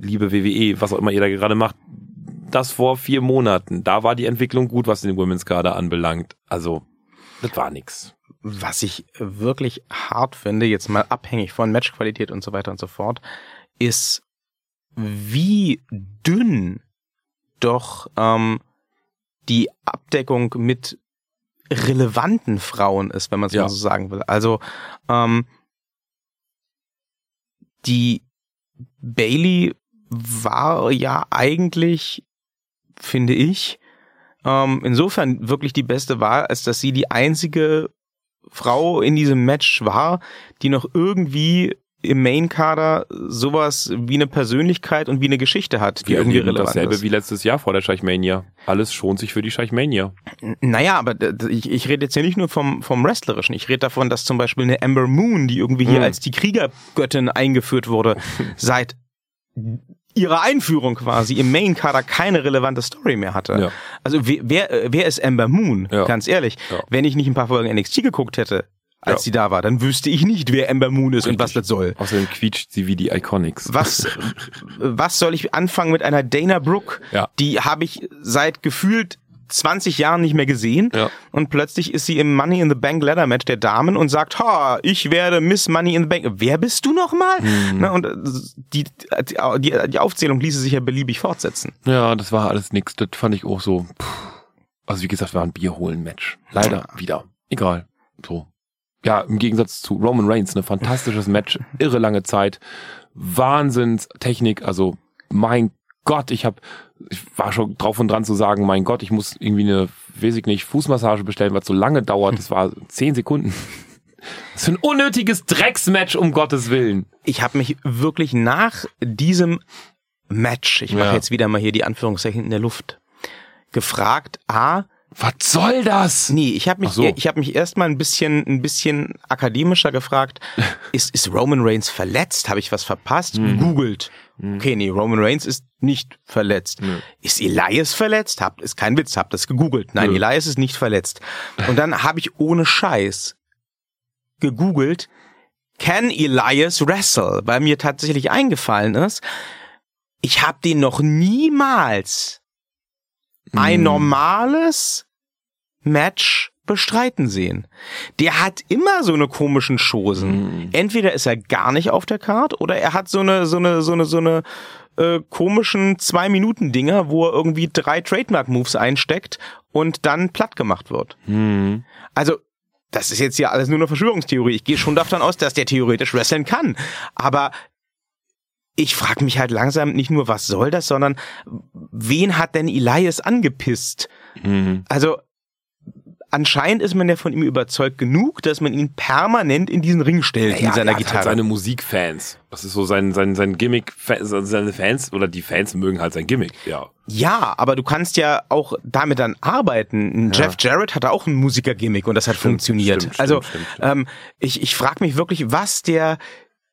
liebe WWE, was auch immer ihr da gerade macht, das vor vier Monaten, da war die Entwicklung gut, was den Women's Kader anbelangt. Also, das war nix. Was ich wirklich hart finde, jetzt mal abhängig von Matchqualität und so weiter und so fort, ist, wie dünn doch ähm, die Abdeckung mit relevanten Frauen ist, wenn man es Ja. mal so sagen will. Also ähm, die Bailey war ja eigentlich, finde ich, ähm, insofern wirklich die beste Wahl, als dass sie die einzige Frau in diesem Match war, die noch irgendwie im Main-Kader sowas wie eine Persönlichkeit und wie eine Geschichte hat, die Wir irgendwie relevant dasselbe ist. wie letztes Jahr vor der Scheichmania. Alles schont sich für die Scheichmania. Naja, aber ich, ich rede jetzt hier nicht nur vom, vom Wrestlerischen. Ich rede davon, dass zum Beispiel eine Amber Moon, die irgendwie hier Mhm. als die Kriegergöttin eingeführt wurde, seit ihrer Einführung quasi im Main-Kader keine relevante Story mehr hatte. Ja. Also wer, wer, äh, wer ist Amber Moon? Ja. Ganz ehrlich. Ja. Wenn ich nicht ein paar Folgen NXT geguckt hätte, als sie da war, dann wüsste ich nicht, wer Amber Moon ist und was Richtig. das soll. Außerdem quietscht sie wie die Iconics. Was, was soll ich anfangen mit einer Dana Brooke? Die habe ich seit gefühlt 20 Jahren nicht mehr gesehen. Ja. Und plötzlich ist sie im Money in the Bank Ladder Match der Damen und sagt, ha, ich werde Miss Money in the Bank. Wer bist du nochmal? Hm. Na, und äh, die, die, die, Aufzählung ließe sich ja beliebig fortsetzen. Ja, das war alles nix. Das fand ich auch so. Puh. Also wie gesagt, war ein Bier holen Match. Leider wieder. Egal. So. Ja, im Gegensatz zu Roman Reigns, ein fantastisches Match, irre lange Zeit, Wahnsinnstechnik, also mein Gott, ich habe ich war schon drauf und dran zu sagen, mein Gott, ich muss irgendwie eine, weiß ich nicht, Fußmassage bestellen, weil es so lange dauert. Das war zehn Sekunden. Das ist ein unnötiges Drecksmatch, um Gottes Willen. Ich habe mich wirklich nach diesem Match, ich mache Ja. jetzt wieder mal hier die Anführungszeichen in der Luft, gefragt, A, Was soll das? Nee, ich habe mich, so. ich habe mich erstmal ein bisschen, ein bisschen akademischer gefragt. ist, ist Roman Reigns verletzt? Habe ich was verpasst? Mhm. Googelt. Mhm. Okay, nee, Roman Reigns ist nicht verletzt. Mhm. Ist Elias verletzt? Habt, ist kein Witz, habt das gegoogelt. Nein, mhm. Elias ist nicht verletzt. Und dann habe ich ohne Scheiß gegoogelt, can Elias wrestle? Weil mir tatsächlich eingefallen ist, ich habe den noch niemals ein mhm. normales Match bestreiten sehen. Der hat immer so eine komischen Chosen. Mhm. Entweder ist er gar nicht auf der Card oder er hat so eine so eine so eine so eine äh, komischen zwei Minuten Dinger, wo er irgendwie drei Trademark Moves einsteckt und dann platt gemacht wird. Mhm. Also das ist jetzt ja alles nur eine Verschwörungstheorie. Ich gehe schon davon aus, dass der theoretisch wresteln kann, aber ich frage mich halt langsam nicht nur, was soll das, sondern wen hat denn Elias angepisst? Mhm. Also anscheinend ist man ja von ihm überzeugt genug, dass man ihn permanent in diesen Ring stellt ja, mit seiner er Gitarre. Halt seine Musikfans. Das ist so sein sein sein Gimmick. Seine Fans oder die Fans mögen halt sein Gimmick. Ja. Ja, aber du kannst ja auch damit dann arbeiten. Ja. Jeff Jarrett hatte auch ein Musiker-Gimmick und das hat stimmt, funktioniert. Stimmt, also stimmt, ähm, ich ich frage mich wirklich, was der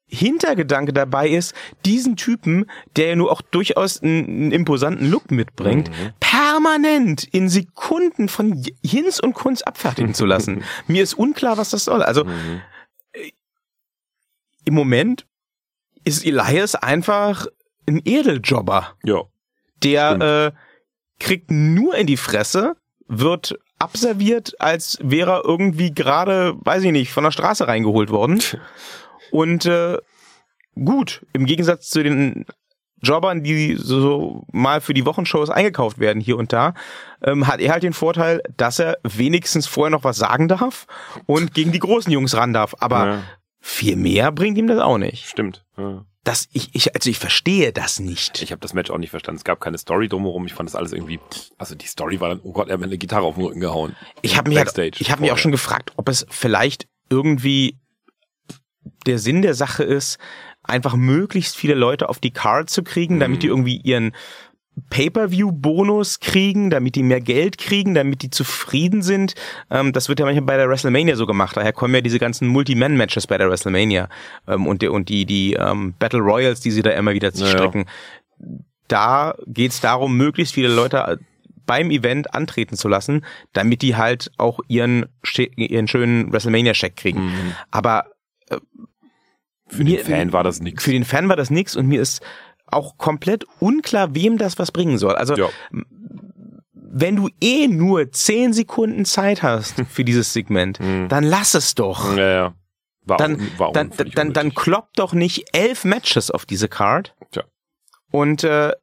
Hintergedanke dabei ist, diesen Typen, der ja nur auch durchaus einen, einen imposanten Look mitbringt, mhm. permanent in Sekunden von Hinz und Kunz abfertigen zu lassen. Mir ist unklar, was das soll. Also mhm. Äh, im Moment ist Elias einfach ein Edeljobber. Ja. Der äh, kriegt nur in die Fresse, wird abserviert, als wäre er irgendwie gerade, weiß ich nicht, von der Straße reingeholt worden. Und äh, gut, im Gegensatz zu den Jobbern, die so, so mal für die Wochenshows eingekauft werden hier und da, ähm, hat er halt den Vorteil, dass er wenigstens vorher noch was sagen darf und gegen die großen Jungs ran darf. Aber ja. viel mehr bringt ihm das auch nicht. Stimmt. Ja. Das, ich, ich, also ich verstehe das nicht. Ich habe das Match auch nicht verstanden. Es gab keine Story drumherum. Ich fand das alles irgendwie. Also die Story war dann, oh Gott, er hat mir eine Gitarre auf den Rücken gehauen. Ich habe mich, halt, ich hab mich auch schon gefragt, ob es vielleicht irgendwie der Sinn der Sache ist, einfach möglichst viele Leute auf die Card zu kriegen, damit die mhm. irgendwie ihren Pay-per-view-Bonus kriegen, damit die mehr Geld kriegen, damit die zufrieden sind. Ähm, das wird ja manchmal bei der WrestleMania so gemacht. Daher kommen ja diese ganzen Multi-Man-Matches bei der WrestleMania ähm, und, die, und die, die ähm, Battle Royals, die sie da immer wieder strecken. Ja. Da geht's darum, möglichst viele Leute beim Event antreten zu lassen, damit die halt auch ihren, ihren schönen WrestleMania-Check kriegen. Mhm. Aber äh, für mir, den Fan war das nix. Für den Fan war das nix und mir ist auch komplett unklar, wem das was bringen soll. Also ja. wenn du eh nur zehn Sekunden Zeit hast für dieses Segment, mhm. dann lass es doch. Ja, ja. War dann, war dann, dann, dann klopp doch nicht elf Matches auf diese Card. Tja. Und äh,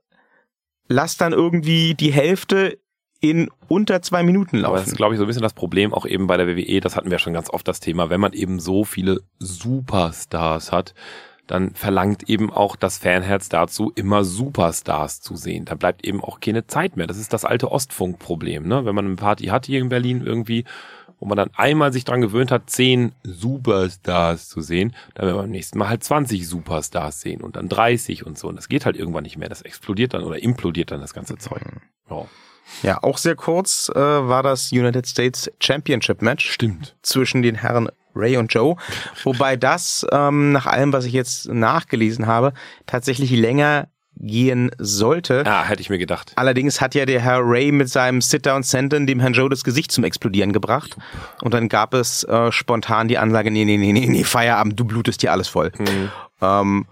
lass dann irgendwie die Hälfte in unter zwei Minuten laufen. Aber das ist, glaube ich, so ein bisschen das Problem auch eben bei der WWE. Das hatten wir schon ganz oft das Thema. Wenn man eben so viele Superstars hat, dann verlangt eben auch das Fanherz dazu, immer Superstars zu sehen. Da bleibt eben auch keine Zeit mehr. Das ist das alte Ostfunk-Problem. Ne? Wenn man eine Party hat hier in Berlin irgendwie, wo man dann einmal sich dran gewöhnt hat, zehn Superstars zu sehen, dann will man beim nächsten Mal halt 20 Superstars sehen und dann 30 und so. Und das geht halt irgendwann nicht mehr. Das explodiert dann oder implodiert dann das ganze Zeug. Ja. Ja, auch sehr kurz äh, war das United States Championship Match. Stimmt. Zwischen den Herren Ray und Joe. Wobei das, ähm, nach allem, was ich jetzt nachgelesen habe, tatsächlich länger gehen sollte. Ja, hätte ich mir gedacht. Allerdings hat ja der Herr Ray mit seinem Sit-Down-Senten dem Herrn Joe das Gesicht zum Explodieren gebracht. Und dann gab es äh, spontan die Ansage, nee, nee, nee, nee, nee, Feierabend, du blutest hier alles voll. Mhm. Ähm,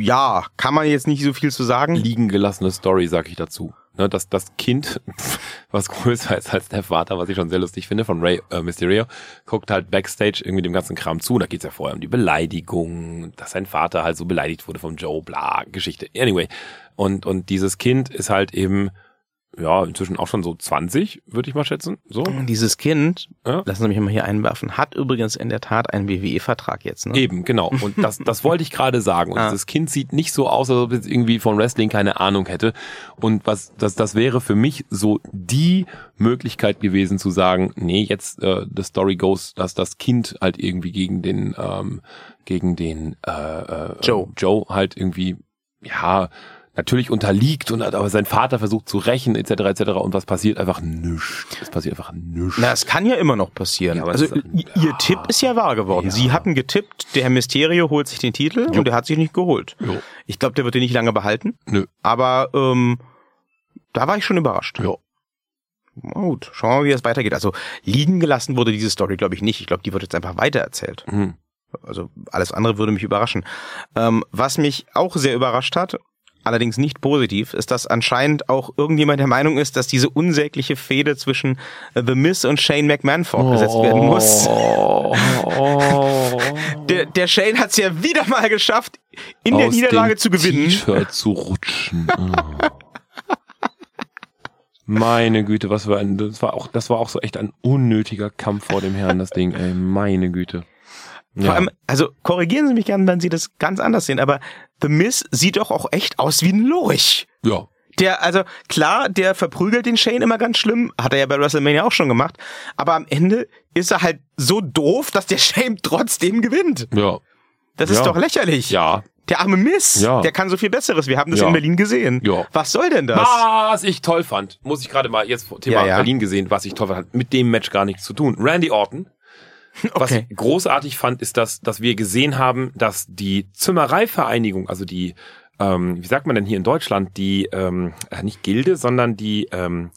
ja, kann man jetzt nicht so viel zu sagen. Liegen gelassene Story, sag ich dazu ne, dass das Kind, was größer ist als der Vater, was ich schon sehr lustig finde, von Ray äh, Mysterio, guckt halt Backstage irgendwie dem ganzen Kram zu. Da geht's ja vorher um die Beleidigung, dass sein Vater halt so beleidigt wurde vom Joe, bla, Geschichte. Anyway. Und, und dieses Kind ist halt eben ja, inzwischen auch schon so 20, würde ich mal schätzen. So. Dieses Kind, ja? lassen Sie mich mal hier einwerfen, hat übrigens in der Tat einen WWE-Vertrag jetzt. Ne? Eben, genau. Und das, das wollte ich gerade sagen. Und ah. dieses Kind sieht nicht so aus, als ob es irgendwie von Wrestling keine Ahnung hätte. Und was das, das wäre für mich so die Möglichkeit gewesen zu sagen, nee, jetzt äh, the story goes, dass das Kind halt irgendwie gegen den ähm, gegen den äh, äh, Joe Joe halt irgendwie ja natürlich unterliegt und hat aber sein Vater versucht zu rächen etc. etc. und was passiert einfach nichts. Es passiert einfach nichts. Na, es kann ja immer noch passieren. Ja, aber also i- ihr Tipp ist ja wahr geworden. Ja. Sie hatten getippt, der Herr Mysterio holt sich den Titel und der hat sich nicht geholt. Jo. Ich glaube, der wird den nicht lange behalten. Nö. Aber ähm, da war ich schon überrascht. Ja. Na gut, schauen wir mal, wie das weitergeht. Also liegen gelassen wurde diese Story, glaube ich, nicht. Ich glaube, die wird jetzt einfach weitererzählt. Hm. Also alles andere würde mich überraschen. Ähm, was mich auch sehr überrascht hat, allerdings nicht positiv, ist, dass anscheinend auch irgendjemand der Meinung ist, dass diese unsägliche Fehde zwischen äh, The Miz und Shane McMahon fortgesetzt werden muss. Oh, oh. Der, der Shane hat es ja wieder mal geschafft, in der Niederlage zu gewinnen. T-Shirt zu rutschen. Oh. Meine Güte, was für ein, das war auch, das war auch so echt ein unnötiger Kampf vor dem Herrn, das Ding, ey, meine Güte. Vor allem, also korrigieren Sie mich gerne, wenn Sie das ganz anders sehen, aber The Miz sieht doch auch echt aus wie ein Lurch. ja. Der, also klar, der verprügelt den Shane immer ganz schlimm, hat er ja bei WrestleMania auch schon gemacht, aber am Ende ist er halt so doof, dass der Shane trotzdem gewinnt. Ja. Das Ja. ist doch lächerlich. Ja. Der arme Miss, Ja. der kann so viel Besseres. Wir haben das Ja. in Berlin gesehen. Ja. Was soll denn das? Was ich toll fand, muss ich gerade mal jetzt Thema Ja, ja. Berlin gesehen, was ich toll fand, hat mit dem Match gar nichts zu tun. Randy Orton. Was Okay. ich großartig fand, ist, dass, dass wir gesehen haben, dass die Zimmereivereinigung, also die, ähm, wie sagt man denn hier in Deutschland, die, ähm, äh, nicht Gilde, sondern die ähm,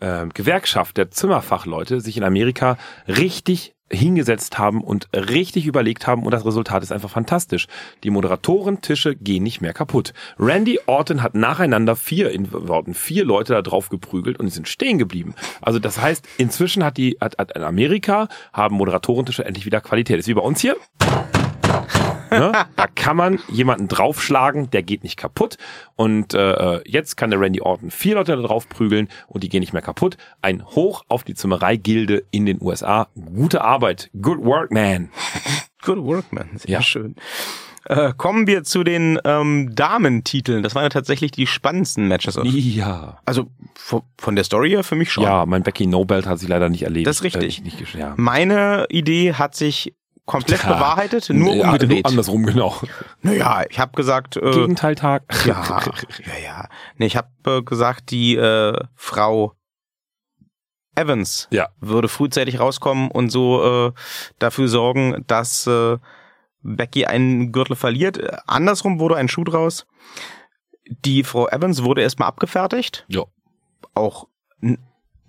äh, Gewerkschaft der Zimmerfachleute sich in Amerika richtig hingesetzt haben und richtig überlegt haben und das Resultat ist einfach fantastisch. Die Moderatorentische gehen nicht mehr kaputt. Randy Orton hat nacheinander vier, in Worten, vier Leute da drauf geprügelt und die sind stehen geblieben. Also das heißt, inzwischen hat die, hat, hat in Amerika haben Moderatorentische endlich wieder Qualität. ist wie bei uns hier. Ne? Da kann man jemanden draufschlagen, der geht nicht kaputt. Und äh, jetzt kann der Randy Orton vier Leute da drauf prügeln und die gehen nicht mehr kaputt. Ein Hoch auf die Zimmerei-Gilde in den USA. Gute Arbeit. Good work, man. Good work, man. Sehr Ja. schön. Äh, kommen wir zu den ähm, Damentiteln. Das waren ja tatsächlich die spannendsten Matches. Ja. Also von der Story her für mich schon. Ja, mein Becky Nobelt hat sich leider nicht erledigt. Das ist richtig. Äh, nicht, ja. Meine Idee hat sich komplett Ja. bewahrheitet, nur ja, umgedreht. andersrum, genau. Naja, ich habe gesagt, äh, Gegenteiltag. ja, ja, ja. Nee, ich habe äh, gesagt, die äh, Frau Evans Ja. würde frühzeitig rauskommen und so äh, dafür sorgen, dass äh, Becky einen Gürtel verliert. Äh, Andersrum wurde ein Schuh draus. Die Frau Evans wurde erstmal abgefertigt. Ja. Auch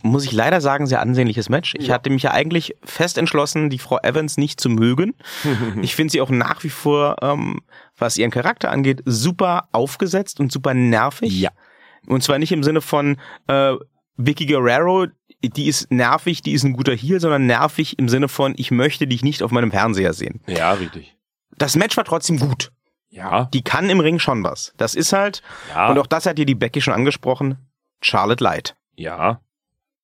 muss ich leider sagen, sehr ansehnliches Match. Ich Ja. hatte mich ja eigentlich fest entschlossen, die Frau Evans nicht zu mögen. Ich finde sie auch nach wie vor, ähm, was ihren Charakter angeht, super aufgesetzt und super nervig. Ja. Und zwar nicht im Sinne von äh, Vicky Guerrero, die ist nervig, die ist ein guter Heel, sondern nervig im Sinne von, ich möchte dich nicht auf meinem Fernseher sehen. Ja, richtig. Das Match war trotzdem gut. Ja. Die kann im Ring schon was. Das ist halt, Ja. und auch das hat dir die Becky schon angesprochen, Charlotte Light. Ja.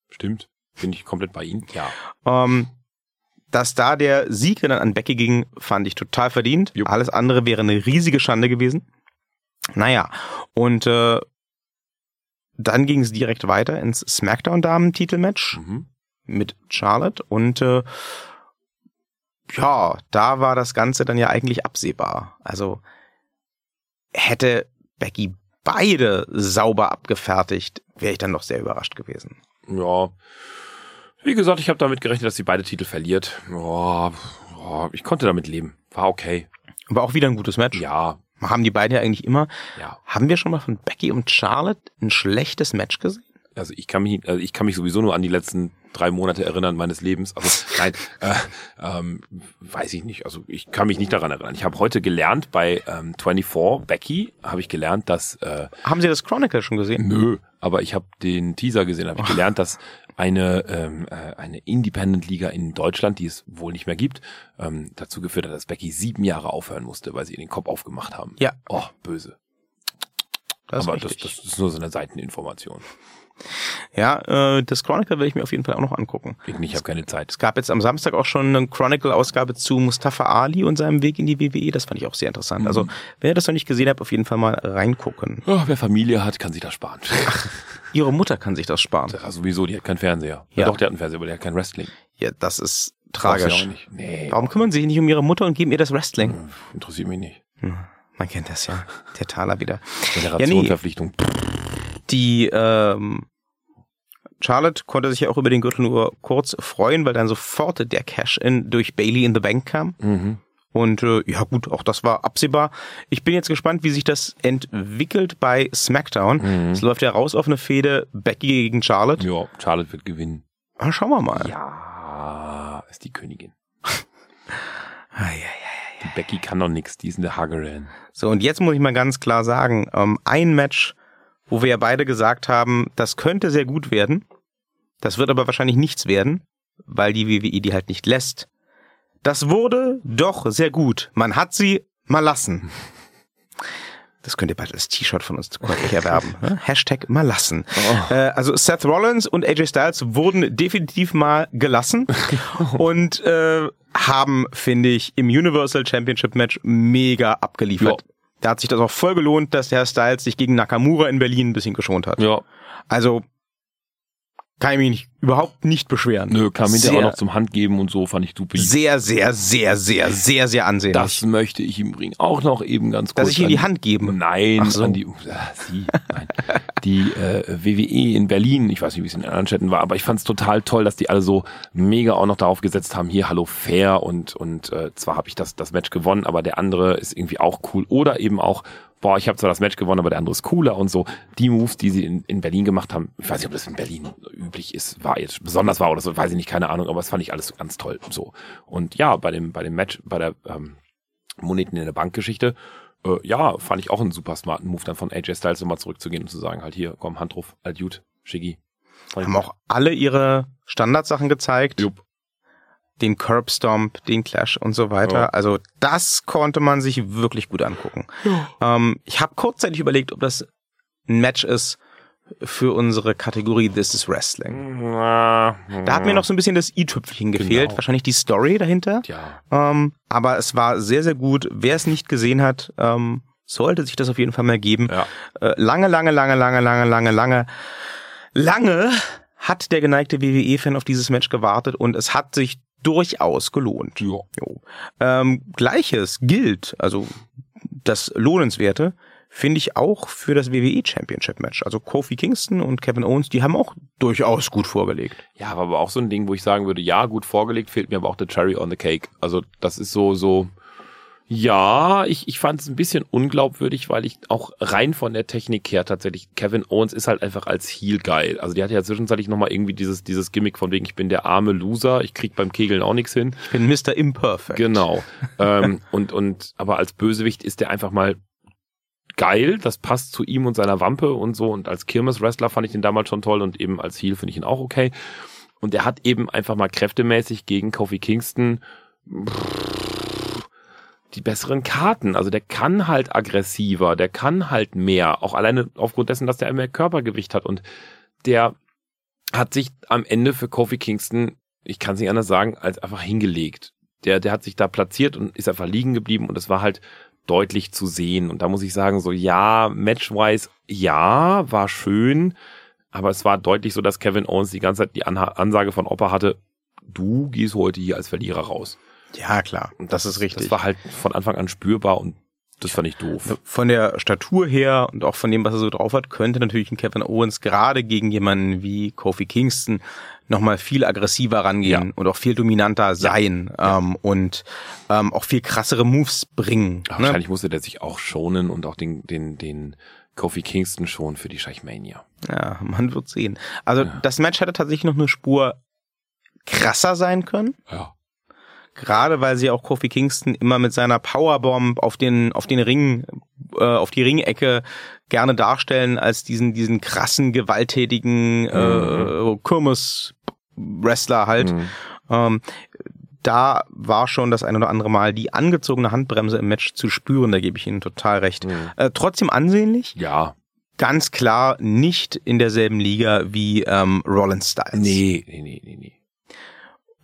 Stimmt. Bin ich komplett bei Ihnen. Ja. Ähm, dass da der Sieg dann an Becky ging, fand ich total verdient. Jupp. Alles andere wäre eine riesige Schande gewesen. Naja, und äh, dann ging es direkt weiter ins SmackDown-Damen-Titelmatch Mhm. mit Charlotte und äh, ja, da war das Ganze dann ja eigentlich absehbar. Also hätte Becky beide sauber abgefertigt, wäre ich dann noch sehr überrascht gewesen. Ja. Wie gesagt, ich habe damit gerechnet, dass sie beide Titel verliert. Ja, ja, ich konnte damit leben. War okay. War auch wieder ein gutes Match. Ja, Haben die beiden ja eigentlich immer. ja. Haben wir schon mal von Becky und Charlotte ein schlechtes Match gesehen? Also ich kann mich, also ich kann mich sowieso nur an die letzten drei Monate erinnern meines Lebens. Also nein, äh, ähm, weiß ich nicht. Also ich kann mich nicht daran erinnern. Ich habe heute gelernt bei ähm, 24 Becky habe ich gelernt, dass äh, Haben Sie das Chronicle schon gesehen? Nö, aber ich habe den Teaser gesehen, habe ich gelernt, dass eine ähm, äh, eine Independent Liga in Deutschland, die es wohl nicht mehr gibt, ähm, dazu geführt hat, dass Becky sieben Jahre aufhören musste, weil sie ihr den Kopf aufgemacht haben. Ja. Oh, böse. Das ist aber das, das ist nur so eine Seiteninformation. Ja, äh, das Chronicle werde ich mir auf jeden Fall auch noch angucken. Ich, ich habe keine Zeit. Es gab jetzt am Samstag auch schon eine Chronicle-Ausgabe zu Mustafa Ali und seinem Weg in die WWE. Das fand ich auch sehr interessant. Mhm. Also, wer das noch nicht gesehen hat, auf jeden Fall mal reingucken. Oh, wer Familie hat, kann sich das sparen. Ihre Mutter kann sich das sparen. Ja, sowieso, die hat keinen Fernseher. Ja. Ja. doch, die hat einen Fernseher, aber der hat kein Wrestling. Ja, das ist tragisch. Auch nicht. Nee, Warum kümmern Sie sich nicht um Ihre Mutter und geben ihr das Wrestling? interessiert mich nicht. Man kennt das ja. Der Taler wieder. Generationenverpflichtung. Ja, nee. Die ähm, Charlotte konnte sich ja auch über den Gürtel nur kurz freuen, weil dann sofort der Cash-In durch Bailey in the Bank kam. Mhm. Und äh, ja gut, auch das war absehbar. Ich bin jetzt gespannt, wie sich das entwickelt bei SmackDown. Mhm. Es läuft ja raus auf eine Fehde Becky gegen Charlotte. Ja, Charlotte wird gewinnen. Ah, schauen wir mal. Ja, ist die Königin. Ah, ja, ja. Die Becky kann doch nix, die ist eine Hagerin. So, und jetzt muss ich mal ganz klar sagen, ähm, ein Match, wo wir ja beide gesagt haben, das könnte sehr gut werden. Das wird aber wahrscheinlich nichts werden, weil die WWE die halt nicht lässt. Das wurde doch sehr gut. Man hat sie mal lassen. Das könnt ihr bald als T-Shirt von uns käuflich erwerben. ne? Hashtag mal lassen. Oh. Äh, also Seth Rollins und AJ Styles wurden definitiv mal gelassen und äh, haben, finde ich, im Universal Championship Match mega abgeliefert. Ja. Da hat sich das auch voll gelohnt, dass der Herr Styles sich gegen Nakamura in Berlin ein bisschen geschont hat. Ja, Also kann ich mich nicht, überhaupt nicht beschweren. nö, kam hinterher sehr, auch noch zum Handgeben und so, fand ich super. sehr, sehr, sehr, sehr, sehr, sehr ansehnlich. Das möchte ich ihm bringen. Auch noch eben ganz kurz. dass ich ihm die Hand gebe. Nein, so. an die, äh, sie, nein. die äh, WWE in Berlin, ich weiß nicht, wie es in den anderen Städten war, aber ich fand es total toll, dass die alle so mega auch noch darauf gesetzt haben, hier, hallo, fair und, und äh, zwar habe ich das, das Match gewonnen, aber der andere ist irgendwie auch cool oder eben auch, boah, ich habe zwar das Match gewonnen, aber der andere ist cooler und so. Die Moves, die sie in, in Berlin gemacht haben, ich weiß nicht, ob das in Berlin üblich ist, war jetzt besonders war oder so, weiß ich nicht, keine Ahnung, aber das fand ich alles ganz toll so. Und ja, bei dem, bei dem Match, bei der ähm, Moneten in der Bankgeschichte, äh, ja, fand ich auch einen super smarten Move, dann von AJ Styles nochmal zurückzugehen und zu sagen, halt hier, komm, Hand drauf, alt gut, Shiggy. Haben auch alle ihre Standardsachen gezeigt. Jupp. Den Curb Stomp, den Clash und so weiter. Ja. Also das konnte man sich wirklich gut angucken. Ähm, ich habe kurzzeitig überlegt, ob das ein Match ist für unsere Kategorie This is Wrestling. Da hat mir noch so ein bisschen das i-Tüpfelchen gefehlt. Genau. Wahrscheinlich die Story dahinter. Ja, Ähm, aber es war sehr, sehr gut. Wer es nicht gesehen hat, ähm, sollte sich das auf jeden Fall mal geben. ja. Äh, lange, lange, lange, lange, lange, lange, lange, lange hat der geneigte WWE-Fan auf dieses Match gewartet und es hat sich durchaus gelohnt. ja. Jo. Ähm, Gleiches gilt, also das Lohnenswerte, finde ich auch für das WWE Championship Match. Also Kofi Kingston und Kevin Owens, die haben auch durchaus gut vorgelegt. Ja, aber auch so ein Ding, wo ich sagen würde, ja, gut vorgelegt, fehlt mir aber auch der Cherry on the Cake. Also das ist so, so, ja, ich, ich fand es ein bisschen unglaubwürdig, weil ich auch rein von der Technik her tatsächlich, Kevin Owens ist halt einfach als Heel geil. Also die hatte ja zwischenzeitlich nochmal irgendwie dieses, dieses Gimmick von wegen, ich bin der arme Loser, ich krieg beim Kegeln auch nichts hin. Ich bin Mr. Imperfect. Genau. ähm, und, und, aber als Bösewicht ist der einfach mal geil. Das passt zu ihm und seiner Wampe und so. Und als Kirmes-Wrestler fand ich den damals schon toll und eben als Heel finde ich ihn auch okay. Und er hat eben einfach mal kräftemäßig gegen Kofi Kingston die besseren Karten. Also der kann halt aggressiver, der kann halt mehr. Auch alleine aufgrund dessen, dass der mehr Körpergewicht hat. Und der hat sich am Ende für Kofi Kingston, ich kann es nicht anders sagen, als einfach hingelegt. Der, der hat sich da platziert und ist einfach liegen geblieben und es war halt deutlich zu sehen. Und da muss ich sagen, so ja, matchwise, ja, war schön, aber es war deutlich so, dass Kevin Owens die ganze Zeit die Anha Ansage von Opa hatte, du gehst heute hier als Verlierer raus. Ja, klar. Und das ist richtig. Das war halt von Anfang an spürbar und das fand ich doof. Von der Statur her und auch von dem, was er so drauf hat, könnte natürlich ein Kevin Owens gerade gegen jemanden wie Kofi Kingston nochmal viel aggressiver rangehen Ja. und auch viel dominanter sein ähm, und ähm, auch viel krassere Moves bringen. Aber Ne? Wahrscheinlich musste der sich auch schonen und auch den, den, den Kofi Kingston schon für die Scheichmania. Ja, man wird sehen. Also das Match hätte tatsächlich noch eine Spur krasser sein können. Ja. Gerade weil sie auch Kofi Kingston immer mit seiner Powerbomb auf den auf den Ring äh, auf die Ringecke gerne darstellen als diesen diesen krassen gewalttätigen äh, Kirmes Wrestler halt. Mhm. Ähm, da war schon das ein oder andere Mal die angezogene Handbremse im Match zu spüren, da gebe ich Ihnen total recht. Mhm. Äh, trotzdem ansehnlich, Ja. ganz klar nicht in derselben Liga wie ähm, Rollins Styles. Nee, nee, nee, nee, nee.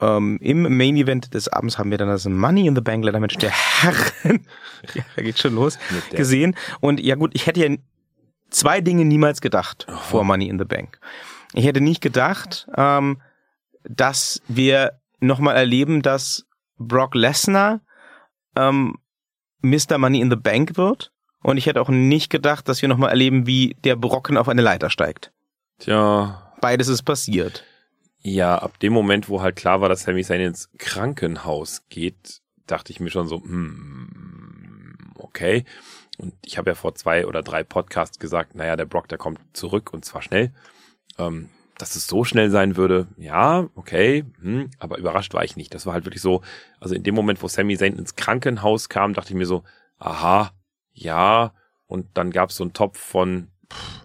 Ähm, Im Main Event des Abends haben wir dann das Money in the Bank Ladder Match der Herren. ja, da geht schon los. Gesehen. Und ja gut, ich hätte ja zwei Dinge niemals gedacht vor Money in the Bank. Ich hätte nicht gedacht, ähm, dass wir nochmal erleben, dass Brock Lesnar ähm, Mr. Money in the Bank wird. Und ich hätte auch nicht gedacht, dass wir nochmal erleben, wie der Brocken auf eine Leiter steigt. Tja. Beides ist passiert. Ja, ab dem Moment, wo halt klar war, dass Sami Zayn ins Krankenhaus geht, dachte ich mir schon so, hm, okay. Und ich habe ja vor zwei oder drei Podcasts gesagt, naja, der Brock, der kommt zurück und zwar schnell. Ähm, dass es so schnell sein würde, ja, okay, hm, aber überrascht war ich nicht. Das war halt wirklich so, also in dem Moment, wo Sami Zayn ins Krankenhaus kam, dachte ich mir so, aha, ja, und dann gab es so einen Topf von pff,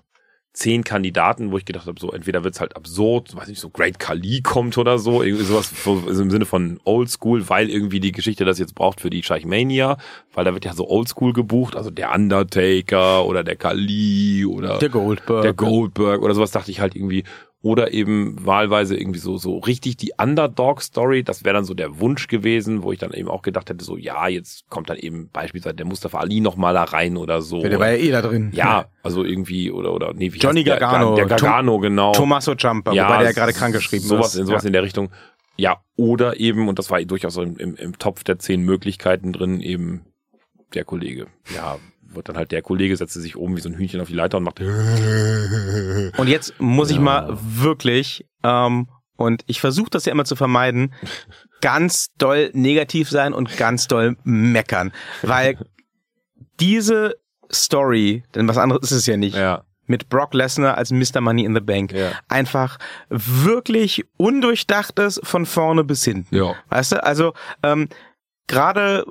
zehn Kandidaten, wo ich gedacht habe, so entweder wird's halt absurd, weiß nicht, so Great Khali kommt oder so, irgendwie sowas also im Sinne von Oldschool, weil irgendwie die Geschichte das jetzt braucht für die Scheichmania, weil da wird ja so Oldschool gebucht, also der Undertaker oder der Khali oder Der Goldberg. der Goldberg oder sowas dachte ich halt irgendwie oder eben wahlweise irgendwie so so richtig die Underdog Story, das wäre dann so der Wunsch gewesen, wo ich dann eben auch gedacht hätte so ja, jetzt kommt dann eben beispielsweise der Mustafa Ali noch mal da rein oder so. Der war ja eh da drin. Ja, also irgendwie oder oder nee, wie Johnny heißt? Gargano. der, der Gargano genau. Tommaso Ciampa, wobei der ja gerade krank geschrieben sowas, ist. Sowas ja. in der Richtung. Ja, oder eben, und das war durchaus im, im, im Topf der zehn Möglichkeiten drin, eben der Kollege. Ja, wird dann halt der Kollege, setzte sich oben wie so ein Hühnchen auf die Leiter und macht. Und jetzt muss ich Ja. mal wirklich, ähm, und ich versuche das ja immer zu vermeiden, ganz doll negativ sein und ganz doll meckern. Weil diese Story, denn was anderes ist es ja nicht, Ja, mit Brock Lesnar als Mr. Money in the Bank, Ja. einfach wirklich undurchdachtes von vorne bis hinten. ja. Weißt du, also ähm, gerade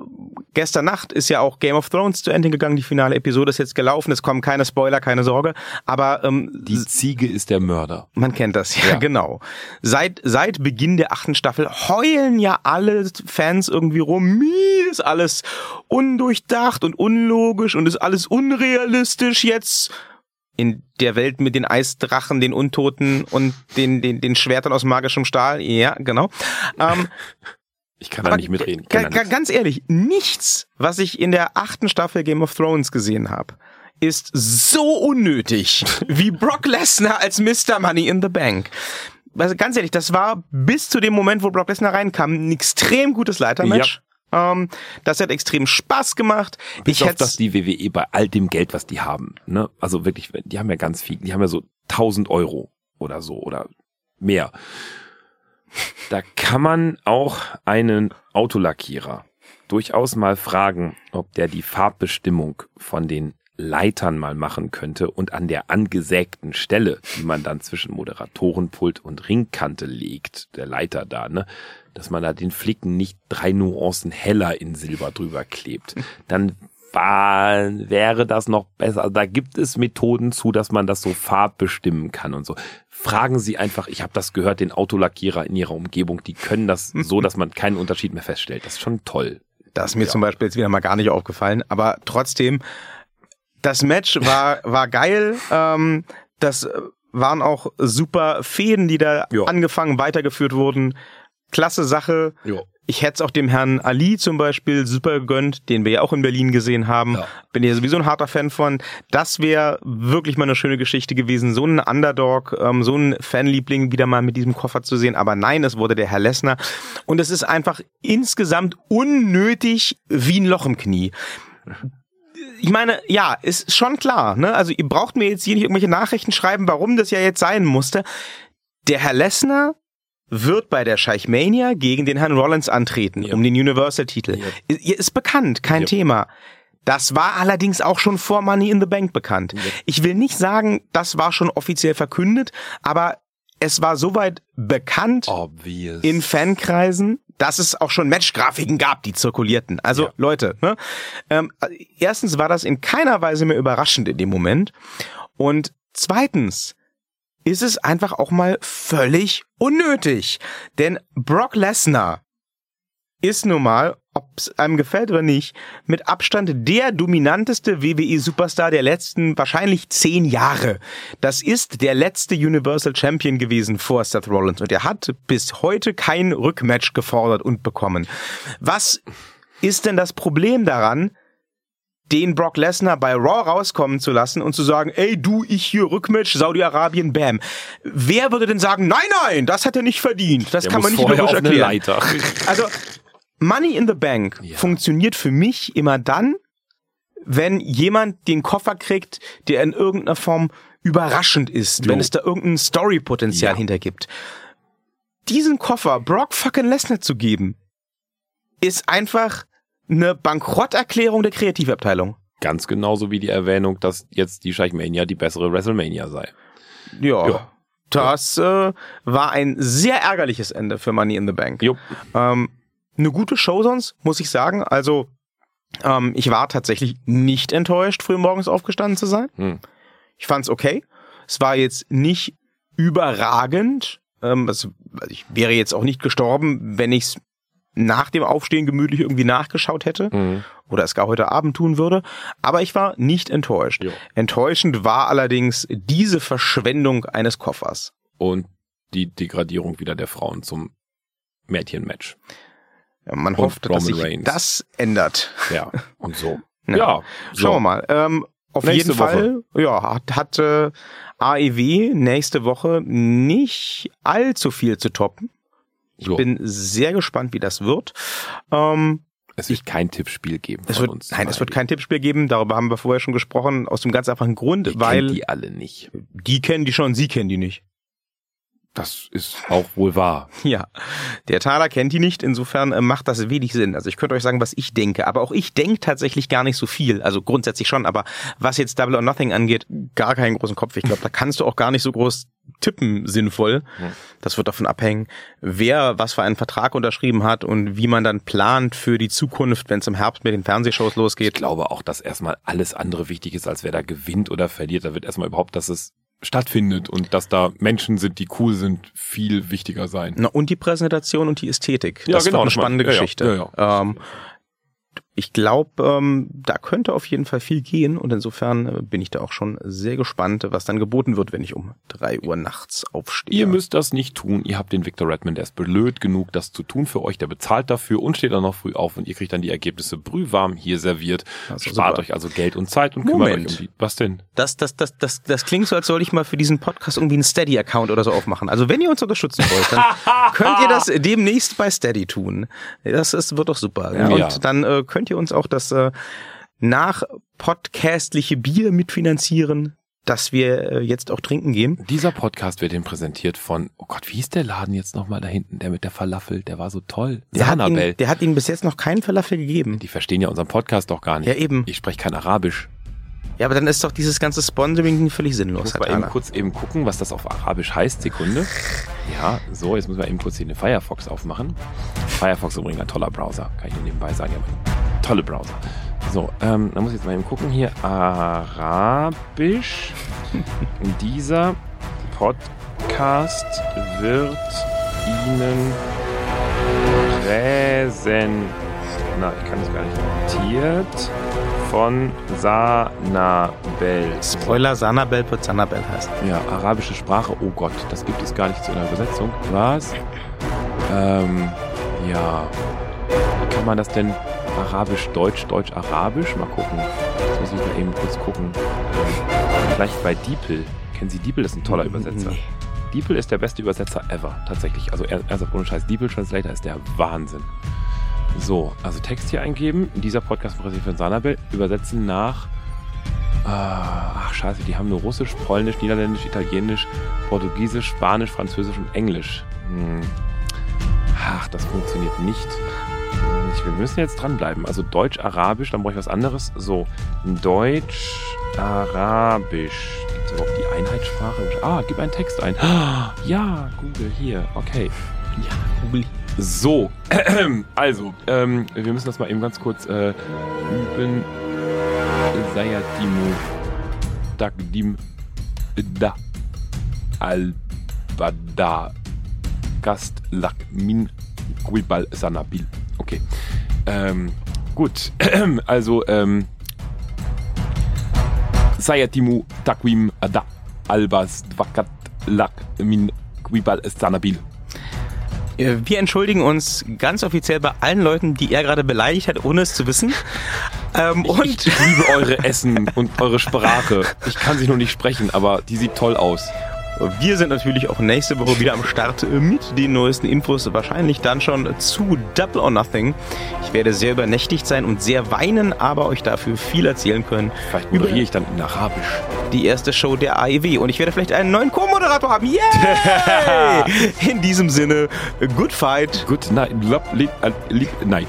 gestern Nacht ist ja auch Game of Thrones zu Ende gegangen, die finale Episode ist jetzt gelaufen, es kommen keine Spoiler, keine Sorge, aber ähm, Die Ziege ist der Mörder. man kennt das, ja, Ja. genau. Seit, seit Beginn der achten Staffel heulen ja alle Fans irgendwie rum, "Mie, ist alles undurchdacht und unlogisch und ist alles unrealistisch jetzt. In der Welt mit den Eisdrachen, den Untoten und den, den, den Schwertern aus magischem Stahl. Ja, genau. Ähm, Ich kann da aber nicht mitreden. Da ga- nichts. ganz ehrlich, nichts, was ich in der achten Staffel Game of Thrones gesehen habe, ist so unnötig wie Brock Lesnar als Mr. Money in the Bank. Also ganz ehrlich, das war bis zu dem Moment, wo Brock Lesnar reinkam, ein extrem gutes Leitermatch. Ähm, das hat extrem Spaß gemacht. Bis ich hätte dass die WWE bei all dem Geld, was die haben, ne, also wirklich, die haben ja ganz viel, die haben ja so 1000 Euro oder so oder mehr. Da kann man auch einen Autolackierer durchaus mal fragen, ob der die Farbbestimmung von den Leitern mal machen könnte und an der angesägten Stelle, die man dann zwischen Moderatorenpult und Ringkante legt, der Leiter da, ne, dass man da den Flicken nicht drei Nuancen heller in Silber drüber klebt. Dann war, wäre das noch besser. Also da gibt es Methoden zu, dass man das so farbbestimmen kann und so. Fragen Sie einfach, ich habe das gehört, den Autolackierer in Ihrer Umgebung, die können das so, dass man keinen Unterschied mehr feststellt. Das ist schon toll. Das ist mir Ja. zum Beispiel jetzt wieder mal gar nicht aufgefallen, aber trotzdem, das Match war, war geil. Ähm, das waren auch super Fäden, die da Ja. angefangen, weitergeführt wurden. Klasse Sache. Ja. Ich hätte es auch dem Herrn Ali zum Beispiel super gegönnt, den wir ja auch in Berlin gesehen haben. Ja. Bin ja sowieso ein harter Fan von. Das wäre wirklich mal eine schöne Geschichte gewesen, so einen Underdog, ähm, so einen Fanliebling wieder mal mit diesem Koffer zu sehen. Aber nein, es wurde der Herr Lessner. Und es ist einfach insgesamt unnötig wie ein Loch im Knie. Ich meine, ja, ist schon klar. Ne? Also ihr braucht mir jetzt hier nicht irgendwelche Nachrichten schreiben, warum das ja jetzt sein musste. Der Herr Lessner wird bei der Scheichmania gegen den Herrn Rollins antreten, Ja. um den Universal-Titel. Ja. Ist- Ist bekannt, kein Ja. Thema. Das war allerdings auch schon vor Money in the Bank bekannt. Ich will nicht sagen, das war schon offiziell verkündet, aber es war soweit bekannt Obvious. in Fankreisen, dass es auch schon Matchgrafiken gab, die zirkulierten. Also Ja. Leute, ne? ähm, erstens war das in keiner Weise mehr überraschend in dem Moment und zweitens ist es einfach auch mal völlig unnötig, denn Brock Lesnar ist nun mal, ob es einem gefällt oder nicht, mit Abstand der dominanteste WWE-Superstar der letzten wahrscheinlich zehn Jahre. Das ist der letzte Universal Champion gewesen vor Seth Rollins und er hat bis heute kein Rückmatch gefordert und bekommen. Was ist denn das Problem daran, den Brock Lesnar bei Raw rauskommen zu lassen und zu sagen, ey, du, ich hier Rückmatch, Saudi-Arabien, bam. Wer würde denn sagen, nein, nein, das hat er nicht verdient. Das Der kann man nicht logisch erklären. Also, Money in the Bank Ja. funktioniert für mich immer dann, wenn jemand den Koffer kriegt, der in irgendeiner Form überraschend ist, Jo. wenn es da irgendein Story-Potenzial Ja. hintergibt. Diesen Koffer Brock fucking Lesnar zu geben, ist einfach eine Bankrotterklärung der Kreativabteilung. Ganz genauso wie die Erwähnung, dass jetzt die Scheichmania die bessere WrestleMania sei. Ja. Ja. Das äh, war ein sehr ärgerliches Ende für Money in the Bank. Jo. Ähm, eine gute Show sonst, muss ich sagen. Also, ähm, ich war tatsächlich nicht enttäuscht, früh morgens aufgestanden zu sein. Hm. Ich fand's okay. Es war jetzt nicht überragend. Ähm, also, ich wäre jetzt auch nicht gestorben, wenn ich's nach dem Aufstehen gemütlich irgendwie nachgeschaut hätte Mhm. oder es gar heute Abend tun würde. Aber ich war nicht enttäuscht. Jo. Enttäuschend war allerdings diese Verschwendung eines Koffers. Und die Degradierung wieder der Frauen zum Mädchenmatch. Ja, man Und hofft, dass Roman sich Reigns. das ändert. Ja, und so. Ja. Ja, so. Schauen wir mal. Ähm, auf Nächste jeden Fall, ja, hat, hat äh, AEW nächste Woche nicht allzu viel zu toppen. Ich So. bin sehr gespannt, wie das wird. Ähm, Es wird kein Tippspiel geben es wird, uns. nein, es wird kein Tippspiel geben. Darüber haben wir vorher schon gesprochen. Aus dem ganz einfachen Grund, Ich weil die alle nicht. die kennen die schon, sie kennen die nicht. Das ist auch wohl wahr. Ja, der Taler kennt die nicht, insofern äh, macht das wenig Sinn. Also ich könnte euch sagen, was ich denke, aber auch ich denke tatsächlich gar nicht so viel. Also grundsätzlich schon, aber was jetzt Double or Nothing angeht, gar keinen großen Kopf. Ich glaube, da kannst du auch gar nicht so groß tippen sinnvoll. Das wird davon abhängen, wer was für einen Vertrag unterschrieben hat und wie man dann plant für die Zukunft, wenn es im Herbst mit den Fernsehshows Ich losgeht. glaube auch, dass erstmal alles andere wichtig ist, als wer da gewinnt oder verliert. Da wird erstmal überhaupt, dass es stattfindet und dass da Menschen sind, die cool sind, viel wichtiger sein. Na, und die Präsentation und die Ästhetik. Ja, das genau, wird eine spannende ich. Ja. Geschichte. Ja, Ähm, ich glaube, ähm, da könnte auf jeden Fall viel gehen und insofern äh, bin ich da auch schon sehr gespannt, was dann geboten wird, wenn ich um drei Uhr nachts aufstehe. Ihr müsst das nicht tun. Ihr habt den Victor Redmond, der ist blöd genug, das zu tun für euch. Der bezahlt dafür und steht dann noch früh auf und ihr kriegt dann die Ergebnisse brühwarm hier serviert. Ist Spart super. euch also Geld und Zeit und kümmert Moment. euch um die. Was denn? Das, das, das, das, das klingt so, als soll ich mal für diesen Podcast irgendwie einen Steady-Account oder so aufmachen. Also wenn ihr uns unterstützen wollt, dann könnt ihr das demnächst bei Steady tun. Das ist, wird doch super. Ja? Und Ja. dann äh, könnt ihr uns auch das äh, nach podcastliche Bier mitfinanzieren, das wir äh, jetzt auch trinken gehen. Dieser Podcast wird Ihnen präsentiert von, oh Gott, wie hieß der Laden jetzt nochmal da hinten, der mit der Falafel, der war so toll. Der hat, Sanabel. ihn, der hat Ihnen bis jetzt noch keinen Falafel gegeben. Die verstehen ja unseren Podcast doch gar nicht. Ja, eben. Ich spreche kein Arabisch. Ja, aber dann ist doch dieses ganze Sponsoring völlig sinnlos. Muss Herr mal eben kurz eben gucken, was das auf Arabisch heißt. Sekunde. Ja, so, jetzt müssen wir eben kurz hier den Firefox aufmachen. Firefox ist übrigens ein toller Browser, kann ich nur nebenbei sagen. Ja, tolle Browser. So, ähm, dann muss ich jetzt mal eben gucken hier. Arabisch. Dieser Podcast wird Ihnen präsent. Na, ich kann das gar nicht. Präsentiert von Sanabel. Spoiler, Sanabel wird Sanabel heißt. Ja, arabische Sprache. Oh Gott, das gibt es gar nicht zu einer Übersetzung. Was? Ähm, ja. Wie kann man das denn Arabisch-Deutsch, Deutsch-Arabisch? Mal gucken. Jetzt muss ich mal eben kurz gucken. Ähm, vielleicht bei Diepel. Kennen Sie Diepel? Das ist ein toller Übersetzer. Nee. Diepel ist der beste Übersetzer ever, tatsächlich. Also er- ernsthaft ohne Scheiß. Diepel Translator ist der Wahnsinn. So, also Text hier eingeben. In dieser Podcast von Sanabel. Übersetzen nach. Ah, ach scheiße, die haben nur Russisch, Polnisch, Niederländisch, Italienisch, Portugiesisch, Spanisch, Französisch und Englisch. Hm. Ach, das funktioniert nicht. Ich- Wir müssen jetzt dranbleiben. Also Deutsch, Arabisch, dann brauche ich was anderes. So, Deutsch, Arabisch. Gibt es überhaupt die Einheitssprache? Ah, gib einen Text ein. Ja, Google, hier. Okay. Ja, Google. So, also, ähm, wir müssen das mal eben ganz kurz äh, üben. Sayatimu Takdim Da Albada Gast Lakmin Guibal Sanabil. Okay. Ähm, gut, also, ähm, Sayatimu Takwim Da Albas Dwakat Lakmin Guibal Sanabil. Äh, Wir entschuldigen uns ganz offiziell bei allen Leuten, die er gerade beleidigt hat, ohne es zu wissen. Ähm, Ich, und ich liebe eure Essen und eure Sprache. Ich kann sie nur nicht sprechen, aber die sieht toll aus. Wir sind natürlich auch nächste Woche wieder am Start mit den neuesten Infos. Wahrscheinlich dann schon zu Double or Nothing. Ich werde sehr übernächtigt sein und sehr weinen, aber euch dafür viel erzählen können. Vielleicht moderiere ich dann in Arabisch. Die erste Show der AEW. Und ich werde vielleicht einen neuen Co-Moderator haben. Yay! In diesem Sinne, good fight. Good night. Night.